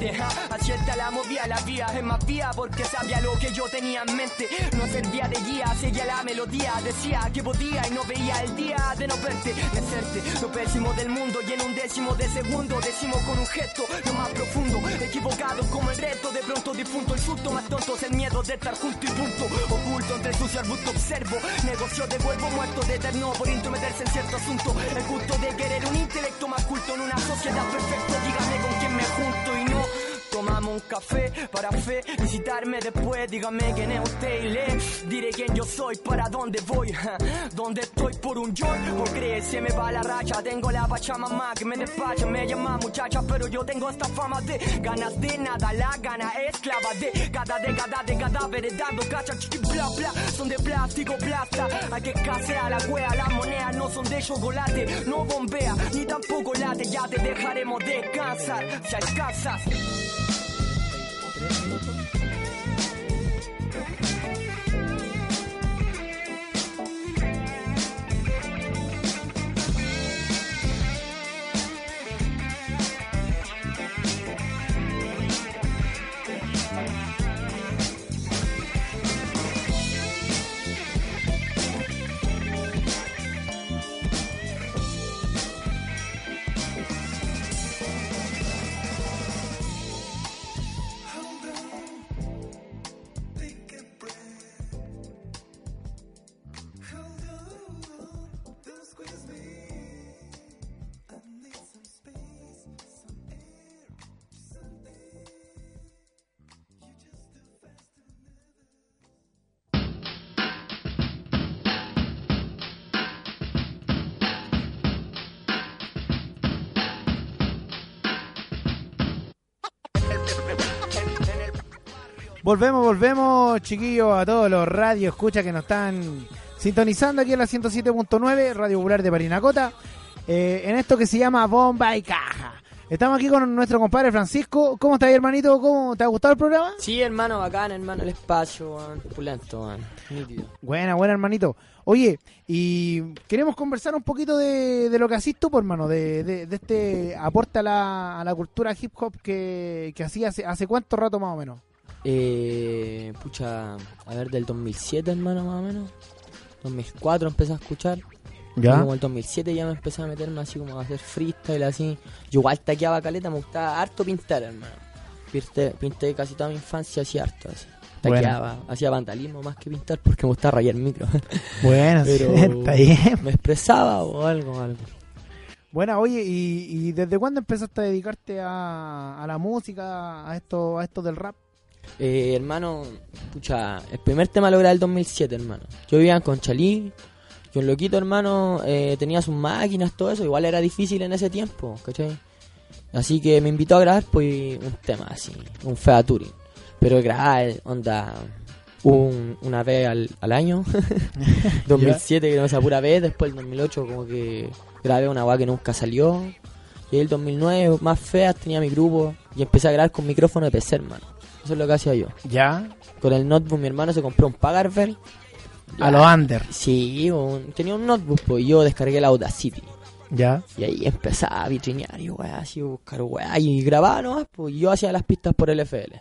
Sin suerte, ja, acierta la movía, la vía es más vía porque sabía lo que yo tenía en mente. No servía de guía, seguía la melodía, decía que podía y no veía el día de no verte, de serte. Lo pésimo del mundo y en un décimo de segundo decimos con un gesto lo más profundo. Equivocado como el reto, de pronto difunto el susto, más tonto es el miedo de estar junto y punto. Oculto entre sucio arbusto observo, negocio de cuerpo muerto de eterno por intrometerse en cierto asunto. El gusto de querer un intelecto más culto en una sociedad perfecta. Dígame con quién me junto y no. Tomamos un café para fe, visitarme después, dígame quién es usted y le diré quién yo soy, para dónde voy, dónde estoy por un York, o cree se me va la racha, tengo la pachamama que me despacha, me llama muchacha, pero yo tengo esta fama de ganas de nada, la gana esclava de cada década de cadáveres dando cacha, bla bla, son de plástico, plasta, hay que casear la wea, las monedas no son de chocolate, no bombea, ni tampoco late, ya te dejaremos descansar, si alcanzas. うん。Volvemos, volvemos, chiquillos, a todos los radios escucha que nos están sintonizando aquí en la 107.9, Radio Popular de Parinacota, eh, en esto que se llama Bomba y Caja. Estamos aquí con nuestro compadre Francisco. ¿Cómo estás, hermanito? ¿Cómo te ha gustado el programa? Sí, hermano, bacán, hermano, el espacio, weón. Pulento. Nítido. Buena, buena, hermanito. Oye, y queremos conversar un poquito de, de lo que hacís tú, por hermano, de, de, de este aporte a la, a la cultura hip hop que, que hacía hace, hace cuánto rato más o menos. Eh, pucha, a ver, del 2007, hermano, más o menos. 2004 empecé a escuchar. Ya. Y como el 2007 ya me empecé a meterme así como a hacer freestyle, así. Yo igual taqueaba caleta, me gustaba harto pintar, hermano. Pinté, pinté casi toda mi infancia así harto, así. Bueno. Taqueaba, hacía vandalismo más que pintar porque me gustaba rayar micro. Bueno, Pero está bien. me expresaba o algo, algo. Buena, oye, ¿y, y desde cuándo empezaste a dedicarte a, a la música, a esto, a esto del rap? Eh, hermano, pucha, el primer tema lo grabé el 2007, hermano. Yo vivía en Conchalí, yo un loquito, hermano, eh, tenía sus máquinas, todo eso, igual era difícil en ese tiempo, ¿cachai? Así que me invitó a grabar, pues, un tema así, un Fea Turing. Pero grabar, onda, un- una vez al, al año. 2007 que no sea pura vez, después el 2008 como que grabé una weá que nunca salió. Y el 2009, más feas, tenía mi grupo y empecé a grabar con micrófono de PC, hermano. Eso es lo que hacía yo. Ya. Con el notebook mi hermano se compró un Pagarvel. A los under. Sí, un- tenía un notebook, pues y yo descargué la Audacity. Ya. Y ahí empezaba a vitrinear y weá, así buscar weá. Y grababa nomás, pues yo hacía las pistas por LFL.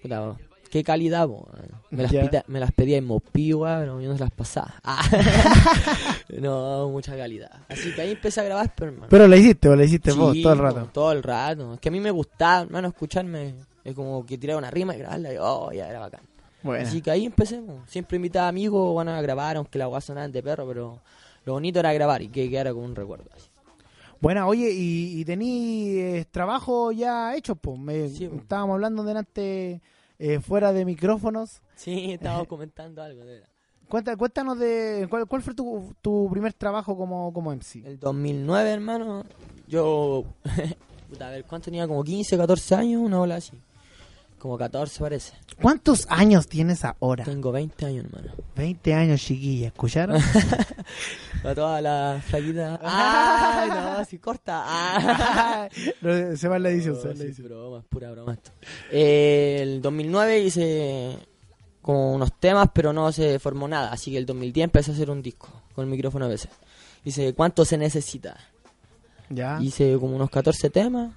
Puta, qué calidad, po, me, las pita- me las pedía en Mopi, weá, pero yo no se las pasaba. Ah. no, mucha calidad. Así que ahí empecé a grabar, pero hermano. Pero la hiciste, o la hiciste vos todo el rato. Todo el rato. Es que a mí me gustaba, hermano, escucharme. Es como que tirar una rima y grabarla y oh, ya era bacán. Buena. Así que ahí empecé. po. Siempre invitaba amigos van a grabar, aunque la guasa sonaban de perro, pero lo bonito era grabar y que quedara como un recuerdo. así. Buena, oye, ¿y, y tení eh, trabajo ya hecho? Pues estábamos hablando delante eh, fuera de micrófonos. Sí, estaba comentando algo. De. Cuenta- cuéntanos de cuál, cuál fue tu, tu primer trabajo como, como MC. El 2009, hermano, yo... Puta, a ver, ¿cuánto tenía? Como 15, 14 años, una ola así. Como 14 parece. ¿Cuántos años tienes ahora? Tengo 20 años, hermano. 20 años, chiquilla, ¿escucharon? A toda la flaquita. ¡Ay, no! Si corta. No, se va la edición, se va la edición. broma, es pura broma esto. Eh, el 2009 hice como unos temas, pero no se formó nada. Así que el 2010 empecé a hacer un disco con el micrófono a veces. Hice ¿Cuánto se necesita? Ya. Hice como unos 14 temas.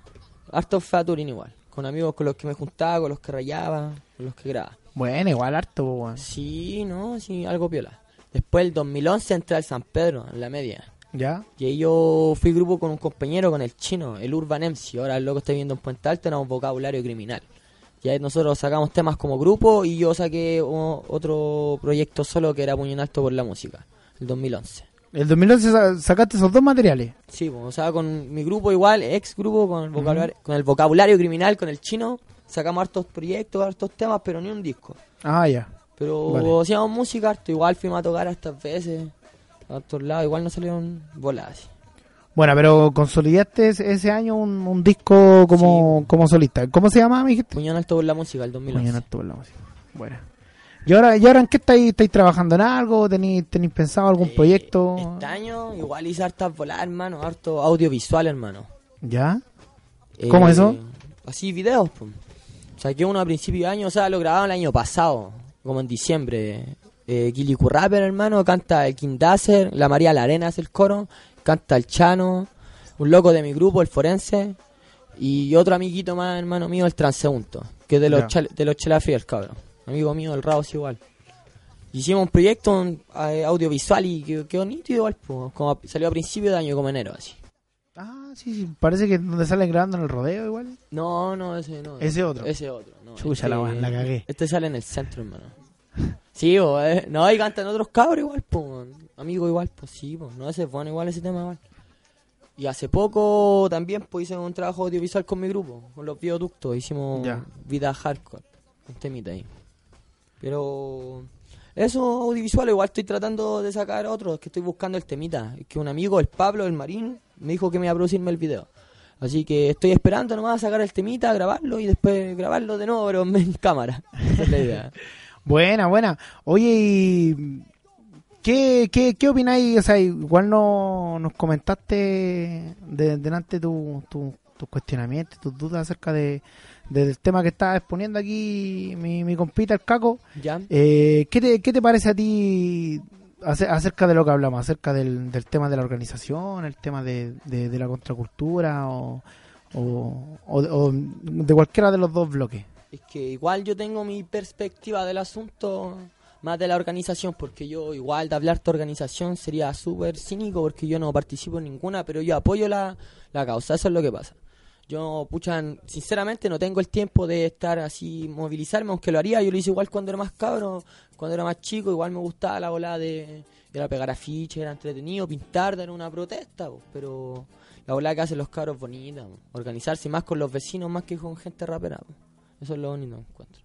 Harto featuring igual. Con amigos con los que me juntaba, con los que rayaba, con los que grababa. Bueno, igual harto, weón. Sí, no, sí, algo piola. Después el 2011 entré al San Pedro, en la media. ¿Ya? Y ahí yo fui grupo con un compañero, con el chino, el Urban MC. Ahora el loco está viviendo en Puente Alto, era un vocabulario criminal. Y ahí nosotros sacamos temas como grupo y yo saqué o- otro proyecto solo que era Puño en Alto por la música, el 2011. El 2011 sa- sacaste esos dos materiales. Sí, pues, o sea, con mi grupo igual, ex grupo, con el, vocabulario, con el vocabulario criminal, con el chino, sacamos hartos proyectos, hartos temas, pero ni un disco. Ah, ya. Pero Vale. hacíamos música harto, igual fuimos a tocar hartas veces, a otros lados, igual no salieron voladas. Bueno, pero consolidaste ese, año un, un disco como, como solista. ¿Cómo se llama, me dijiste? Puñón alto por la música, el 2011. Puñón alto por la música. Bueno. ¿Y ahora, ¿Y ahora en qué estáis, estáis trabajando en algo? ¿Tenéis, tenéis pensado algún proyecto? Este año igual hice hartas voladas, hermano, harto audiovisual, hermano. ¿Ya? ¿Cómo eso? Así, videos, pues. Saqué uno a principio de año, o sea, lo grababa el año pasado, como en diciembre. Eh, Gilly Curraper, hermano, canta el King Dazer, la María Larena es el coro, canta el Chano, un loco de mi grupo, el Forense, y otro amiguito más, hermano mío, el Transeunto, que es de los, chal- de los Chela Fría, el cabrón. Amigo mío, el Raos igual. Hicimos un proyecto eh, audiovisual y quedó, quedó nítido igual, pues, como a- salió a principio de año, como enero, así. Ah, sí, sí. Parece que donde salen grabando en el rodeo igual. No, no, ese no. Ese otro. Ese otro, no. Chucha, la wea, la cagué. Este sale en el centro, hermano. Sí, bo, eh, no, y cantan otros cabros igual, pues, amigo igual, pues sí, pues, no, ese es bueno igual ese tema igual. Y hace poco también pues hice un trabajo audiovisual con mi grupo, con los bioductos, hicimos Ya. vida hardcore, un temita ahí. Pero eso audiovisual igual estoy tratando de sacar otro, es que estoy buscando el temita. Es que un amigo, el Pablo, el Marín, me dijo que me iba a producirme el video. Así que estoy esperando nomás a sacar el temita, grabarlo y después grabarlo de nuevo, pero en cámara. Esa es la idea. Buena, buena. Oye, ¿qué, qué, qué opináis? O sea, igual no, nos comentaste de, delante tu, tu- tus cuestionamientos, tus dudas acerca de, del tema que estaba exponiendo aquí mi, mi compita, el Caco. Ya. Eh, ¿qué, te, ¿Qué te parece a ti ace- acerca de lo que hablamos? Acerca del, del tema de la organización, el tema de, de, de la contracultura o, o, o- o de cualquiera de los dos bloques. Es que igual yo tengo mi perspectiva del asunto más de la organización, porque yo igual de hablar de organización sería súper cínico porque yo no participo en ninguna, pero yo apoyo la, la causa, eso es lo que pasa. Yo, pucha, sinceramente no tengo el tiempo de estar así, movilizarme, aunque lo haría, yo lo hice igual cuando era más cabro, cuando era más chico, igual me gustaba la bola de, era pegar afiches, era entretenido, pintar, dar una protesta, po, pero la bola que hacen los cabros bonita, organizarse más con los vecinos más que con gente rapera, po. eso es lo único que encuentro.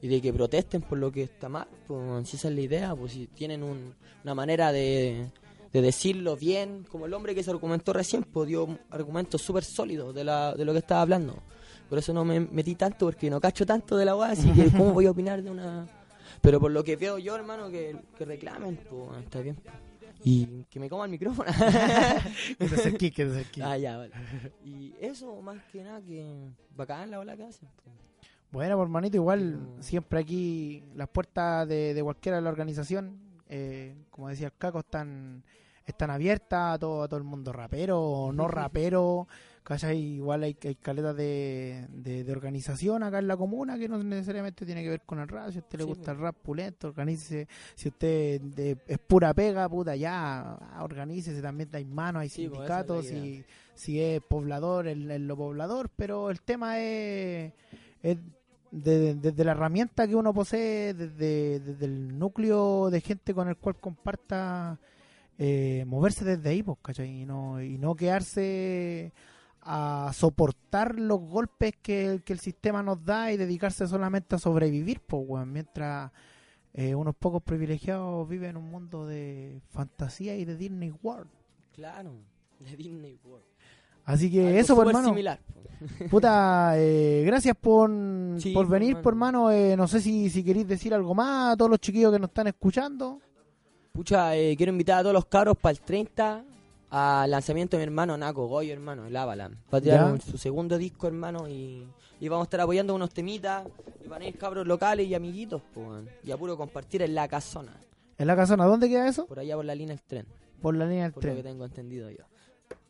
Y de que protesten por lo que está mal, pues si esa es la idea, pues si tienen un- una manera de, de decirlo bien, como el hombre que se argumentó recién, pues dio argumentos súper sólidos de, la, de lo que estaba hablando. Por eso no me metí tanto, porque no cacho tanto de la weá, así que ¿cómo voy a opinar de una...? Pero por lo que veo yo, hermano, que, que reclamen, pues está bien. pues. Y que me coma el micrófono. Que te acerquís, que te. Ah, ya, vale. Y eso, más que nada, que bacán la bola que hacen. pues. Bueno, por manito, igual siempre aquí las puertas de, de cualquiera de la organización, eh, como decía el Caco, están, están abiertas a todo, a todo el mundo rapero o no rapero. ¿cachai? Igual hay, hay caletas de, de, de organización acá en la comuna que no necesariamente tiene que ver con el rap. Si a usted le Sí, gusta el rap pulento, organícese. Si usted de- es pura pega, puta, ya, organícese. También hay manos, hay Sí, es sindicatos. idea. si, si es poblador, en lo poblador. Pero el tema es es de- desde la herramienta que uno posee, desde, desde el núcleo de gente con el cual comparta, eh, moverse desde ahí, pues, ¿cachai? Y no, y no quedarse a soportar los golpes que, que el sistema nos da y dedicarse solamente a sobrevivir, pues, mientras eh, unos pocos privilegiados viven en un mundo de fantasía y de Disney World. Claro, de Disney World. Así que Algo eso, pues, súper hermano. similar. Puta, eh, gracias por, Sí, por pues, venir, por hermano. Eh, no sé si, si queréis decir algo más a todos los chiquillos que nos están escuchando. Pucha, eh, quiero invitar a todos los cabros para el 30 al lanzamiento de mi hermano Naco Goyo, hermano, el Avalan. Va a tirar su segundo disco, hermano, y, y vamos a estar apoyando unos temitas. Y van a ir cabros locales y amiguitos, pues, y a puro compartir en la casona. En la casona, ¿dónde queda eso? Por allá por la línea del tren, Por la línea del por lo que tren. tengo entendido yo.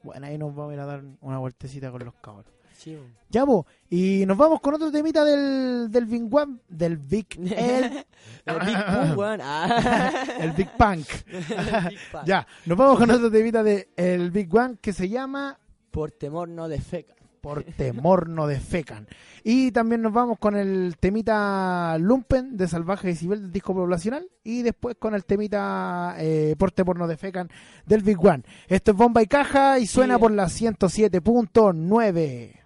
Bueno, ahí nos vamos a ir a dar una vueltecita con los cabros. Sí. Ya, po, y nos vamos con otro temita del, del Big One, del Big, el, El Big. Ah. el Big Punk. El Big Punk. ya, nos vamos con otro temita del el Big One que se llama Por temor no defeca. Por temor no defecan. Y también nos vamos con el temita Lumpen de Salvaje Decibel del disco poblacional. Y después con el temita eh, Por temor no defecan del Big One. Esto es Bomba y Caja y suena Sí. por la 107.9.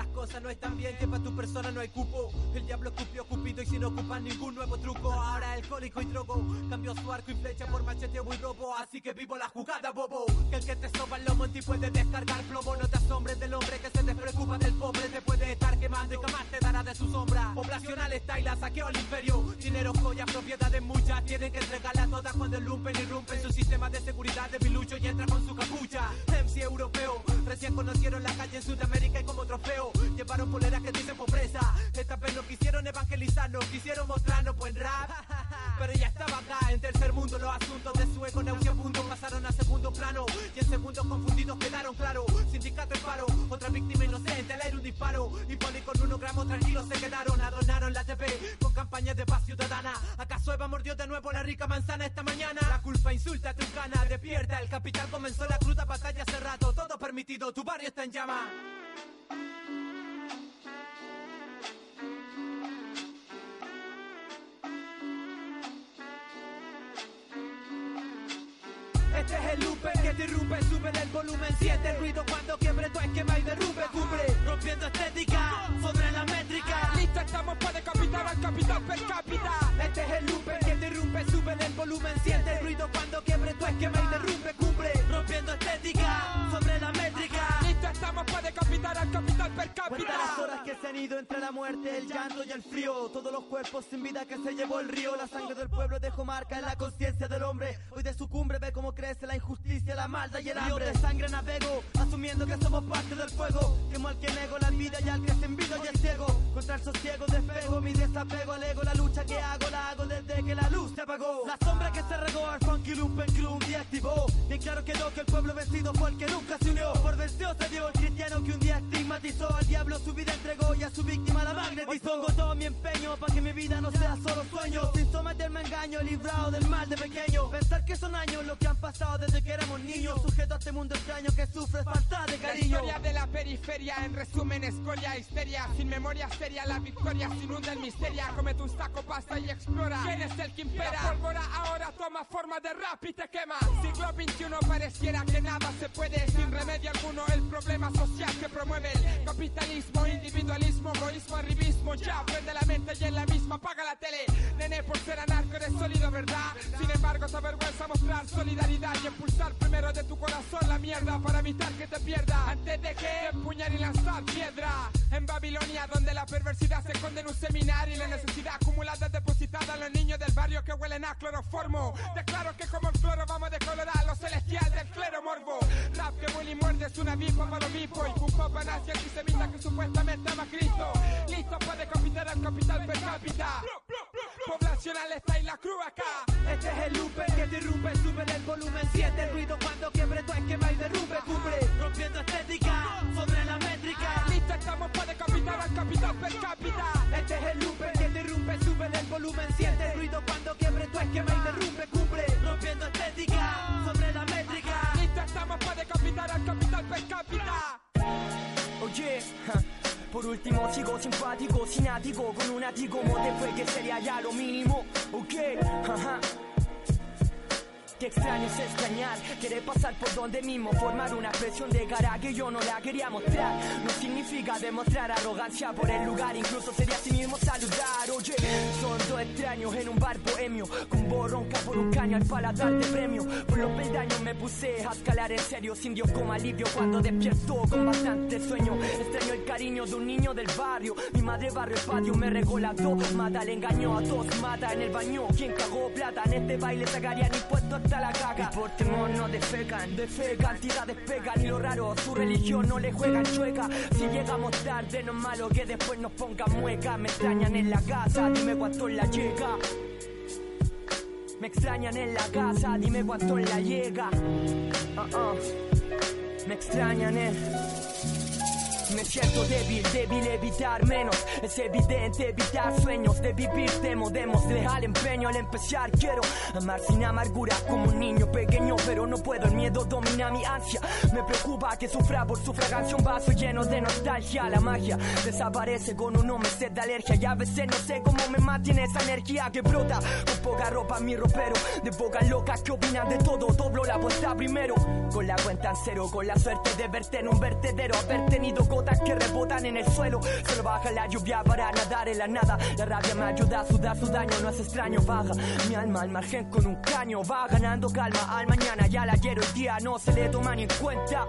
las cosas no están bien, que para tu persona no hay cupo. El diablo escupió Cupido y sin ocupar ningún nuevo truco. Ahora alcohólico y drogo cambió su arco y flecha por macheteo y robo. Así que vivo la jugada, bobo. Que el que te soba el lomo en ti puede descargar plomo. No te asombres del hombre que se despreocupa del pobre. Te puede estar quemando y jamás te dará de su sombra. Poblacional está y la saqueó al imperio. Dinero, joyas, propiedades muchas. Tienen que entregarlas todas cuando irrumpen, irrumpen su sistema de seguridad de bilucho y entra con su capucha. MC europeo, recién conocieron la calle en Sudamérica y como trofeo. Llevaron poleras que dicen pobreza. Esta vez no quisieron evangelizarnos, quisieron mostrarnos buen rap. Pero ya estaba acá, en tercer mundo los asuntos de su náusea, punto, pasaron a segundo plano. Y en segundos confundidos quedaron claro. Sindicato en paro, otra víctima inocente, al aire un disparo. Y poli con uno gramos tranquilos se quedaron, adornaron la TV con campañas de paz ciudadana. ¿Acaso Eva mordió de nuevo la rica manzana esta mañana? La culpa insulta a tu cana, despierta, el capital comenzó la cruda batalla hace rato. Todo permitido, tu barrio está en llama. Este es el loop que te irrumpe, sube el volumen, siente el ruido cuando quiebre tu esquema y derrumbe cumbre, rompiendo estética, sobre la métrica, lista estamos para decapitar al capital per cápita. Este es el looper que te irrumpe, sube el volumen, siente el ruido cuando quiebre tu esquema y derrumbe, cumple, rompiendo estética sobre la métrica. Listo estamos para decapitar al capital per cápita. las horas que se han ido entre la muerte, el llanto y el frío. Todos los cuerpos sin vida que se llevó el río. La sangre del pueblo dejó marca en la conciencia del hombre. Hoy de su cumbre ve cómo crece la injusticia, la maldad y el hambre. de sangre navego, asumiendo que somos parte del fuego. Quemo al que nego la vida y al que se envido y es ciego. Contra el sosiego despego mi desapego al ego. La lucha que hago la hago desde que la luz se apagó. La sombra que se regó al funky loop en crew un día activó. Bien claro quedó que el pueblo vencido fue el que nunca se unió. Por vencido se dio el cristiano que un día estigmatizó. Al diablo su vida entregó y a su víctima la magnetizó. Hoy pongo todo mi empeño para que mi vida no sea solo sueño. Sin someterme a engaño, librado del mal de pequeño. Pensar que son años lo que han pasado desde que éramos niños. Sujeto a este mundo extraño que sufre falta de La cariño. historia de la periferia, en resumen, escoria, histeria. Sin memoria seria, la victoria se inunda en misteria. Comete un saco, pasa y explora. ¿Quién es el que impera? La pólvora ahora toma forma de rap y te quema. Siglo XXI pareciera que nada se puede. Sin remedio alguno, el problema social que promueve el capitalismo, individualismo, egoísmo, arribismo. Ya prende la mente y en la misma apaga la tele. Nene, por ser anarco eres sólido, ¿verdad? Sin embargo, te avergüenza mostrar solidaridad y impulsar primero de tu corazón la mierda para evitar que te pierda. Antes de que empuñar y lanzar piedra. En Babilonia, donde la perversidad se esconde en un seminario y la necesidad acumulada depositada en los niños del barrio que huelen a cloroformo. Declaro que como el cloro vamos a decolorar lo celestial del clero morbo. Rap que bully muerde es una vipa para los vipos y un papa nazi antisemita que supuestamente ama Cristo. Listo para decapitar al capital per cápita. Poblacional está y la cruz acá. Este es el looper que te irrumpe, sube el volumen, siente el ruido cuando quiebre tu esquema y derrumbe, cumple, rompiendo estética sobre la métrica. Listo estamos para decapitar al capital per cápita. Este es el looper que te irrumpe, sube el volumen, siente el ruido cuando quiebre tu esquema y derrumbe, cumple, rompiendo estética sobre la métrica. Listo estamos para decapitar al capital per cápita. Oye, ja, por último sigo simpático, cinático, con un ático mote fue que sería ya lo mínimo, ok, ajá. Extraño es extrañar, querer pasar por donde mismo, formar una expresión de cara que yo no la quería mostrar. No significa demostrar arrogancia por el lugar, incluso sería así mismo saludar. Oye, son dos extraños en un bar bohemio, con borronca por un caño al paladar de premio. Por los peldaños me puse a escalar en serio, sin Dios como alivio cuando despierto con bastante sueño. Extraño el cariño de un niño del barrio, mi madre barrio patio me regó las dos, mata, le engañó a dos, mata en el baño. Quien cagó plata en este baile sacarían impuesto la caca. Y por temor no defecan, defecan, tiradas pegan y lo raro, su religión no le juegan chueca. Si llegamos tarde no es malo que después nos pongan mueca. Me extrañan en la casa, dime cuánto la llega. Me extrañan en la casa, dime cuánto la llega. Ah, ah. Me extrañan, eh. Me siento débil, débil evitar menos. Es evidente evitar sueños de vivir Temo, demos al empeño al empezar Quiero amar sin amargura como un niño pequeño Pero no puedo, el miedo domina mi ansia. Me preocupa que sufra por su fragancia Un vaso lleno de nostalgia. La magia desaparece con uno me sed de alergia Y a veces no sé cómo me mantiene esa energía que brota Con poca ropa mi ropero. De boca loca que opinan de todo Doblo la apuesta primero. Con la cuenta en cero Con la suerte de verte en un vertedero Haber tenido que rebotan en el suelo. Solo baja la lluvia para nadar en la nada. La rabia me ayuda a sudar su daño No es extraño, baja mi alma al margen con un caño. Va ganando calma al mañana Ya la quiero el día. No se le toma ni en cuenta.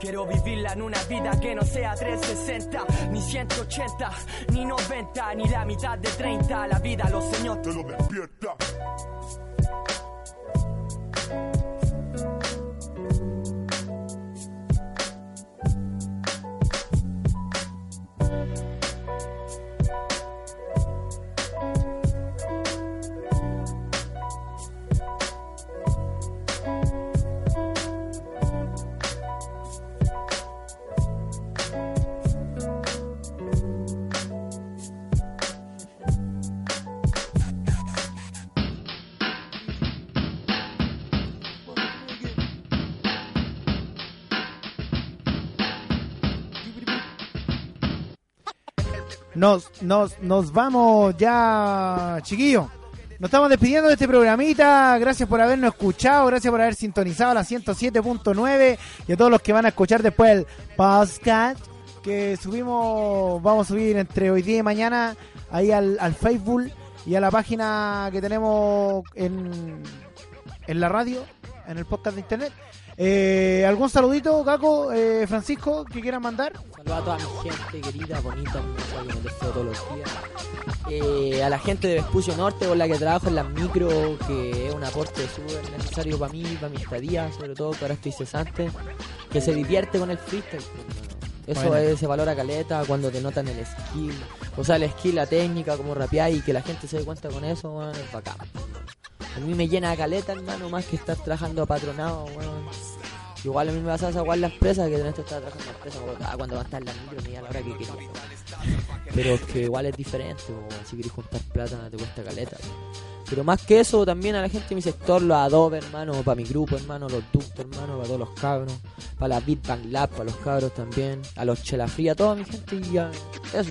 Quiero vivirla en una vida que no sea 360, ni 180, ni 90, ni la mitad de 30. La vida, los señores, te lo despierta. Nos, nos, nos vamos ya, chiquillos. Nos estamos despidiendo de este programita. Gracias por habernos escuchado, gracias por haber sintonizado la 107.9 y a todos los que van a escuchar después el podcast. que subimos, vamos a subir entre hoy día y mañana ahí al, al Facebook y a la página que tenemos en, en la radio, en el podcast de internet. Eh, ¿Algún saludito, Caco, eh, Francisco, que quieran mandar? Saludos a toda mi gente querida, bonita, que me todos los días. Eh, a la gente de Vespucio Norte con la que trabajo en las micro, que es un aporte súper necesario para mí, para mi estadía, sobre todo que ahora estoy cesante, que se divierte con el freestyle. Eso Bueno. es- se valora caleta cuando te notan el skill, o sea, el skill, la técnica, como rapear y que la gente se dé cuenta con eso, bueno, es bacán. A mí me llena de caleta, hermano, más que estar trabajando apatronado, weón. Igual a mí me pasa esa igual la empresa, que tenés que estar trabajando en la empresa, weón. Ah, cuando va a estar en la micro, a la hora que quería. Pero es que igual es diferente, weón. si querés juntar plata te cuesta caleta. weón. Pero más que eso, también a la gente de mi sector, los Adobe, hermano, para mi grupo, hermano, los Ductos, hermano, para todos los cabros, para la Beat Bang Lab, para los cabros también, a los Chela Fría, a toda mi gente y ya, eso.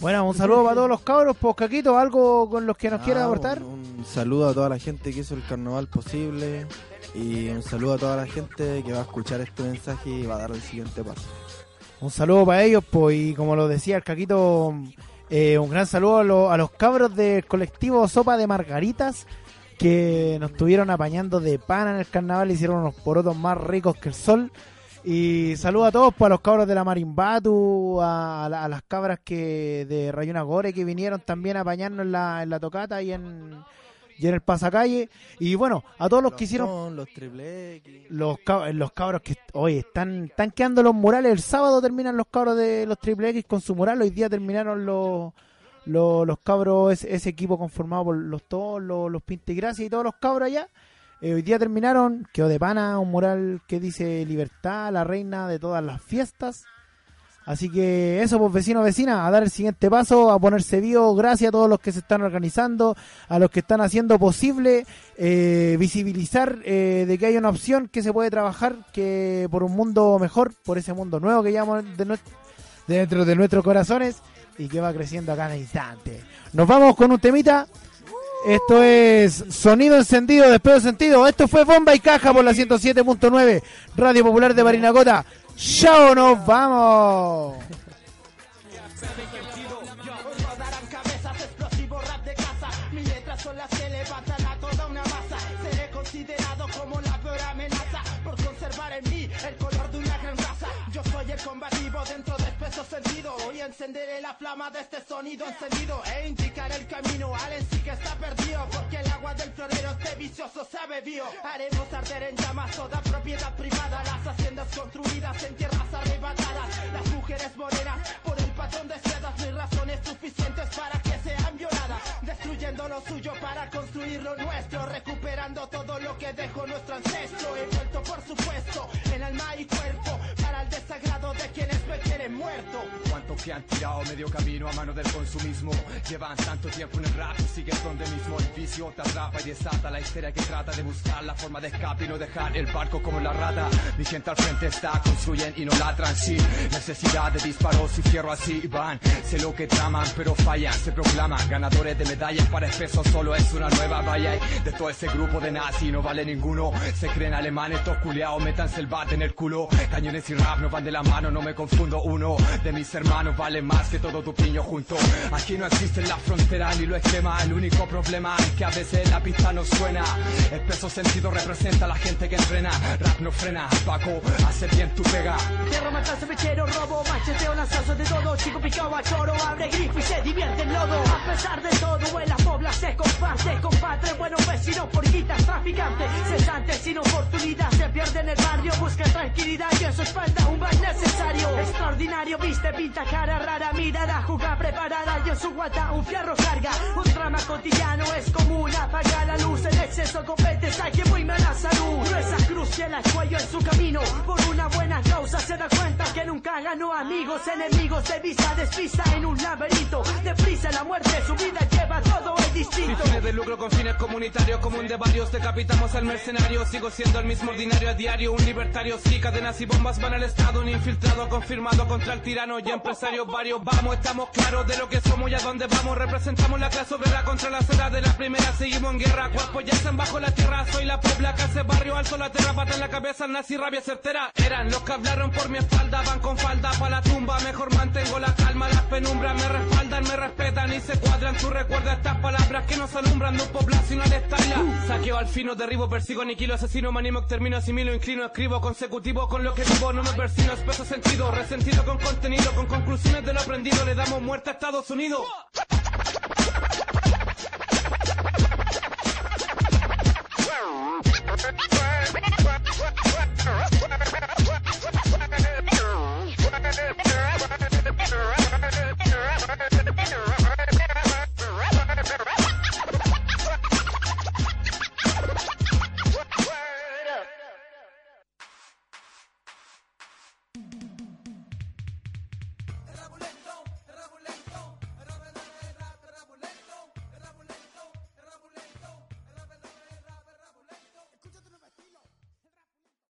Bueno, un saludo para todos los cabros, pues Caquito, algo con los que nos Ah, aportar. Un, un saludo a toda la gente que hizo el carnaval posible y un saludo a toda la gente que va a escuchar este mensaje y va a dar el siguiente paso. Un saludo para ellos, pues, y como lo decía el Caquito, eh, un gran saludo a, lo- a los cabros del colectivo Sopa de Margaritas que nos estuvieron apañando de pana en el carnaval, hicieron unos porotos más ricos que el sol. Y saludo a todos, pues, a los cabros de la Marimbatu, a, a la- a las cabras que de Rayuna Gore que vinieron también a apañarnos en la, en la tocata y en, y en el pasacalle. Y bueno, a todos los, que hicieron Son los triple X. los, cab- los cabros que oye están están quedando los murales el sábado terminan los cabros de los triple X con su mural hoy día terminaron los los, los cabros ese, ese equipo conformado por los todos los, los Pintegracia y todos los cabros allá. Eh, hoy día terminaron. Quedó de pana un mural que dice libertad la reina de todas las fiestas Así que eso, pues vecinos, vecinas, a dar el siguiente paso, a ponerse vivo. Gracias a todos los que se están organizando, a los que están haciendo posible eh, visibilizar eh, de que hay una opción que se puede trabajar que por un mundo mejor, por ese mundo nuevo que llamamos de dentro de nuestros corazones y que va creciendo a cada instante. Nos vamos con un temita. Esto es Sonido Encendido, Despedo Sentido. Esto fue Bomba y Caja por la 107.9, Radio Popular de Barinacota. ¡Chao, nos vamos! encenderé la flama de este sonido encendido e indicaré el camino al en sí que está perdido. Porque el agua del florero este vicioso se ha bebido. Haremos arder en llamas toda propiedad privada. Las haciendas construidas en tierras arrebatadas. Las mujeres morenas por el patrón de sedas. Mis razones suficientes para que sean violadas. Destruyendo lo suyo para construir lo nuestro. Recuperando todo lo que dejó nuestro ancestro. He vuelto por supuesto en alma y cuerpo. Para el desagrado de quienes me quieren muerto. Que han tirado medio camino a mano del consumismo. Llevan tanto tiempo en el rap y sigues donde mismo. El vicio te atrapa y desata la histeria que trata de buscar la forma de escape y no dejar el barco como la rata. Mi gente al frente está, construyen y no ladran, sí. Necesidad de disparos y fierro así. Van Sé lo que traman pero fallan, se proclaman. Ganadores de medallas para espeso solo es una nueva valla. De todo ese grupo de nazi no vale ninguno. Se creen alemanes, estos culiados, métanse el bate en el culo. Cañones y rap no van de la mano, no me confundo Uno de mis hermanos vale más que todo tu piño junto. Aquí no existe la frontera ni lo esquema El único problema es que a veces la pista no suena. El peso sentido representa a la gente que entrena. Rap no frena, Paco, hace bien tu pega. Tierra, matanza, mechero, robo, macheteo, lanzazo de todo. Chico picado a abre grifo y se divierte en lodo. A pesar de todo, en la pobla se comparte Compadre, buenos vecinos, porquitas, traficantes Cesantes sin oportunidad, se pierde en el barrio Busca tranquilidad y en su espalda un baile necesario. Extraordinario, viste, pinta, cara rara Mirada, juega preparada y en su guata un fierro carga. Un drama cotidiano es común Apaga la luz, en exceso competes Hay que muy mala salud. Gruesa cruz y el cuello en su camino Por una buena causa se da cuenta que nunca ganó amigos Enemigos de vista despista en un laberinto. Deprisa la muerte, su vida lleva todo es Sin distinto fines de lucro con fines comunitarios común de varios decapitamos al mercenario sigo siendo el mismo ordinario a diario un libertario sí cadenas y bombas van al estado un infiltrado confirmado contra el tirano y empresarios varios vamos estamos claros de lo que somos y a dónde vamos. Representamos la clase obrera contra la sociedad de la primera seguimos en guerra. Cuerpos yacen bajo la tierra soy la pobla que hace barrio alto la tierra pata en la cabeza nazi rabia certera. Eran los que hablaron por mi espalda van con falda pa' la tumba, mejor mantengo la calma, las penumbras me respaldan, me respetan y se cuadran. Tú recuerda estas palabras que nos alumbran de un población al estalla. Saqueo al fino, derribo, persigo, aniquilo, asesino, me animo, extermino, asimilo, inclino, escribo, consecutivo con lo que vivo, no me persino, espeso sentido, resentido con contenido, con conclusiones de lo aprendido. Le damos muerte a Estados Unidos.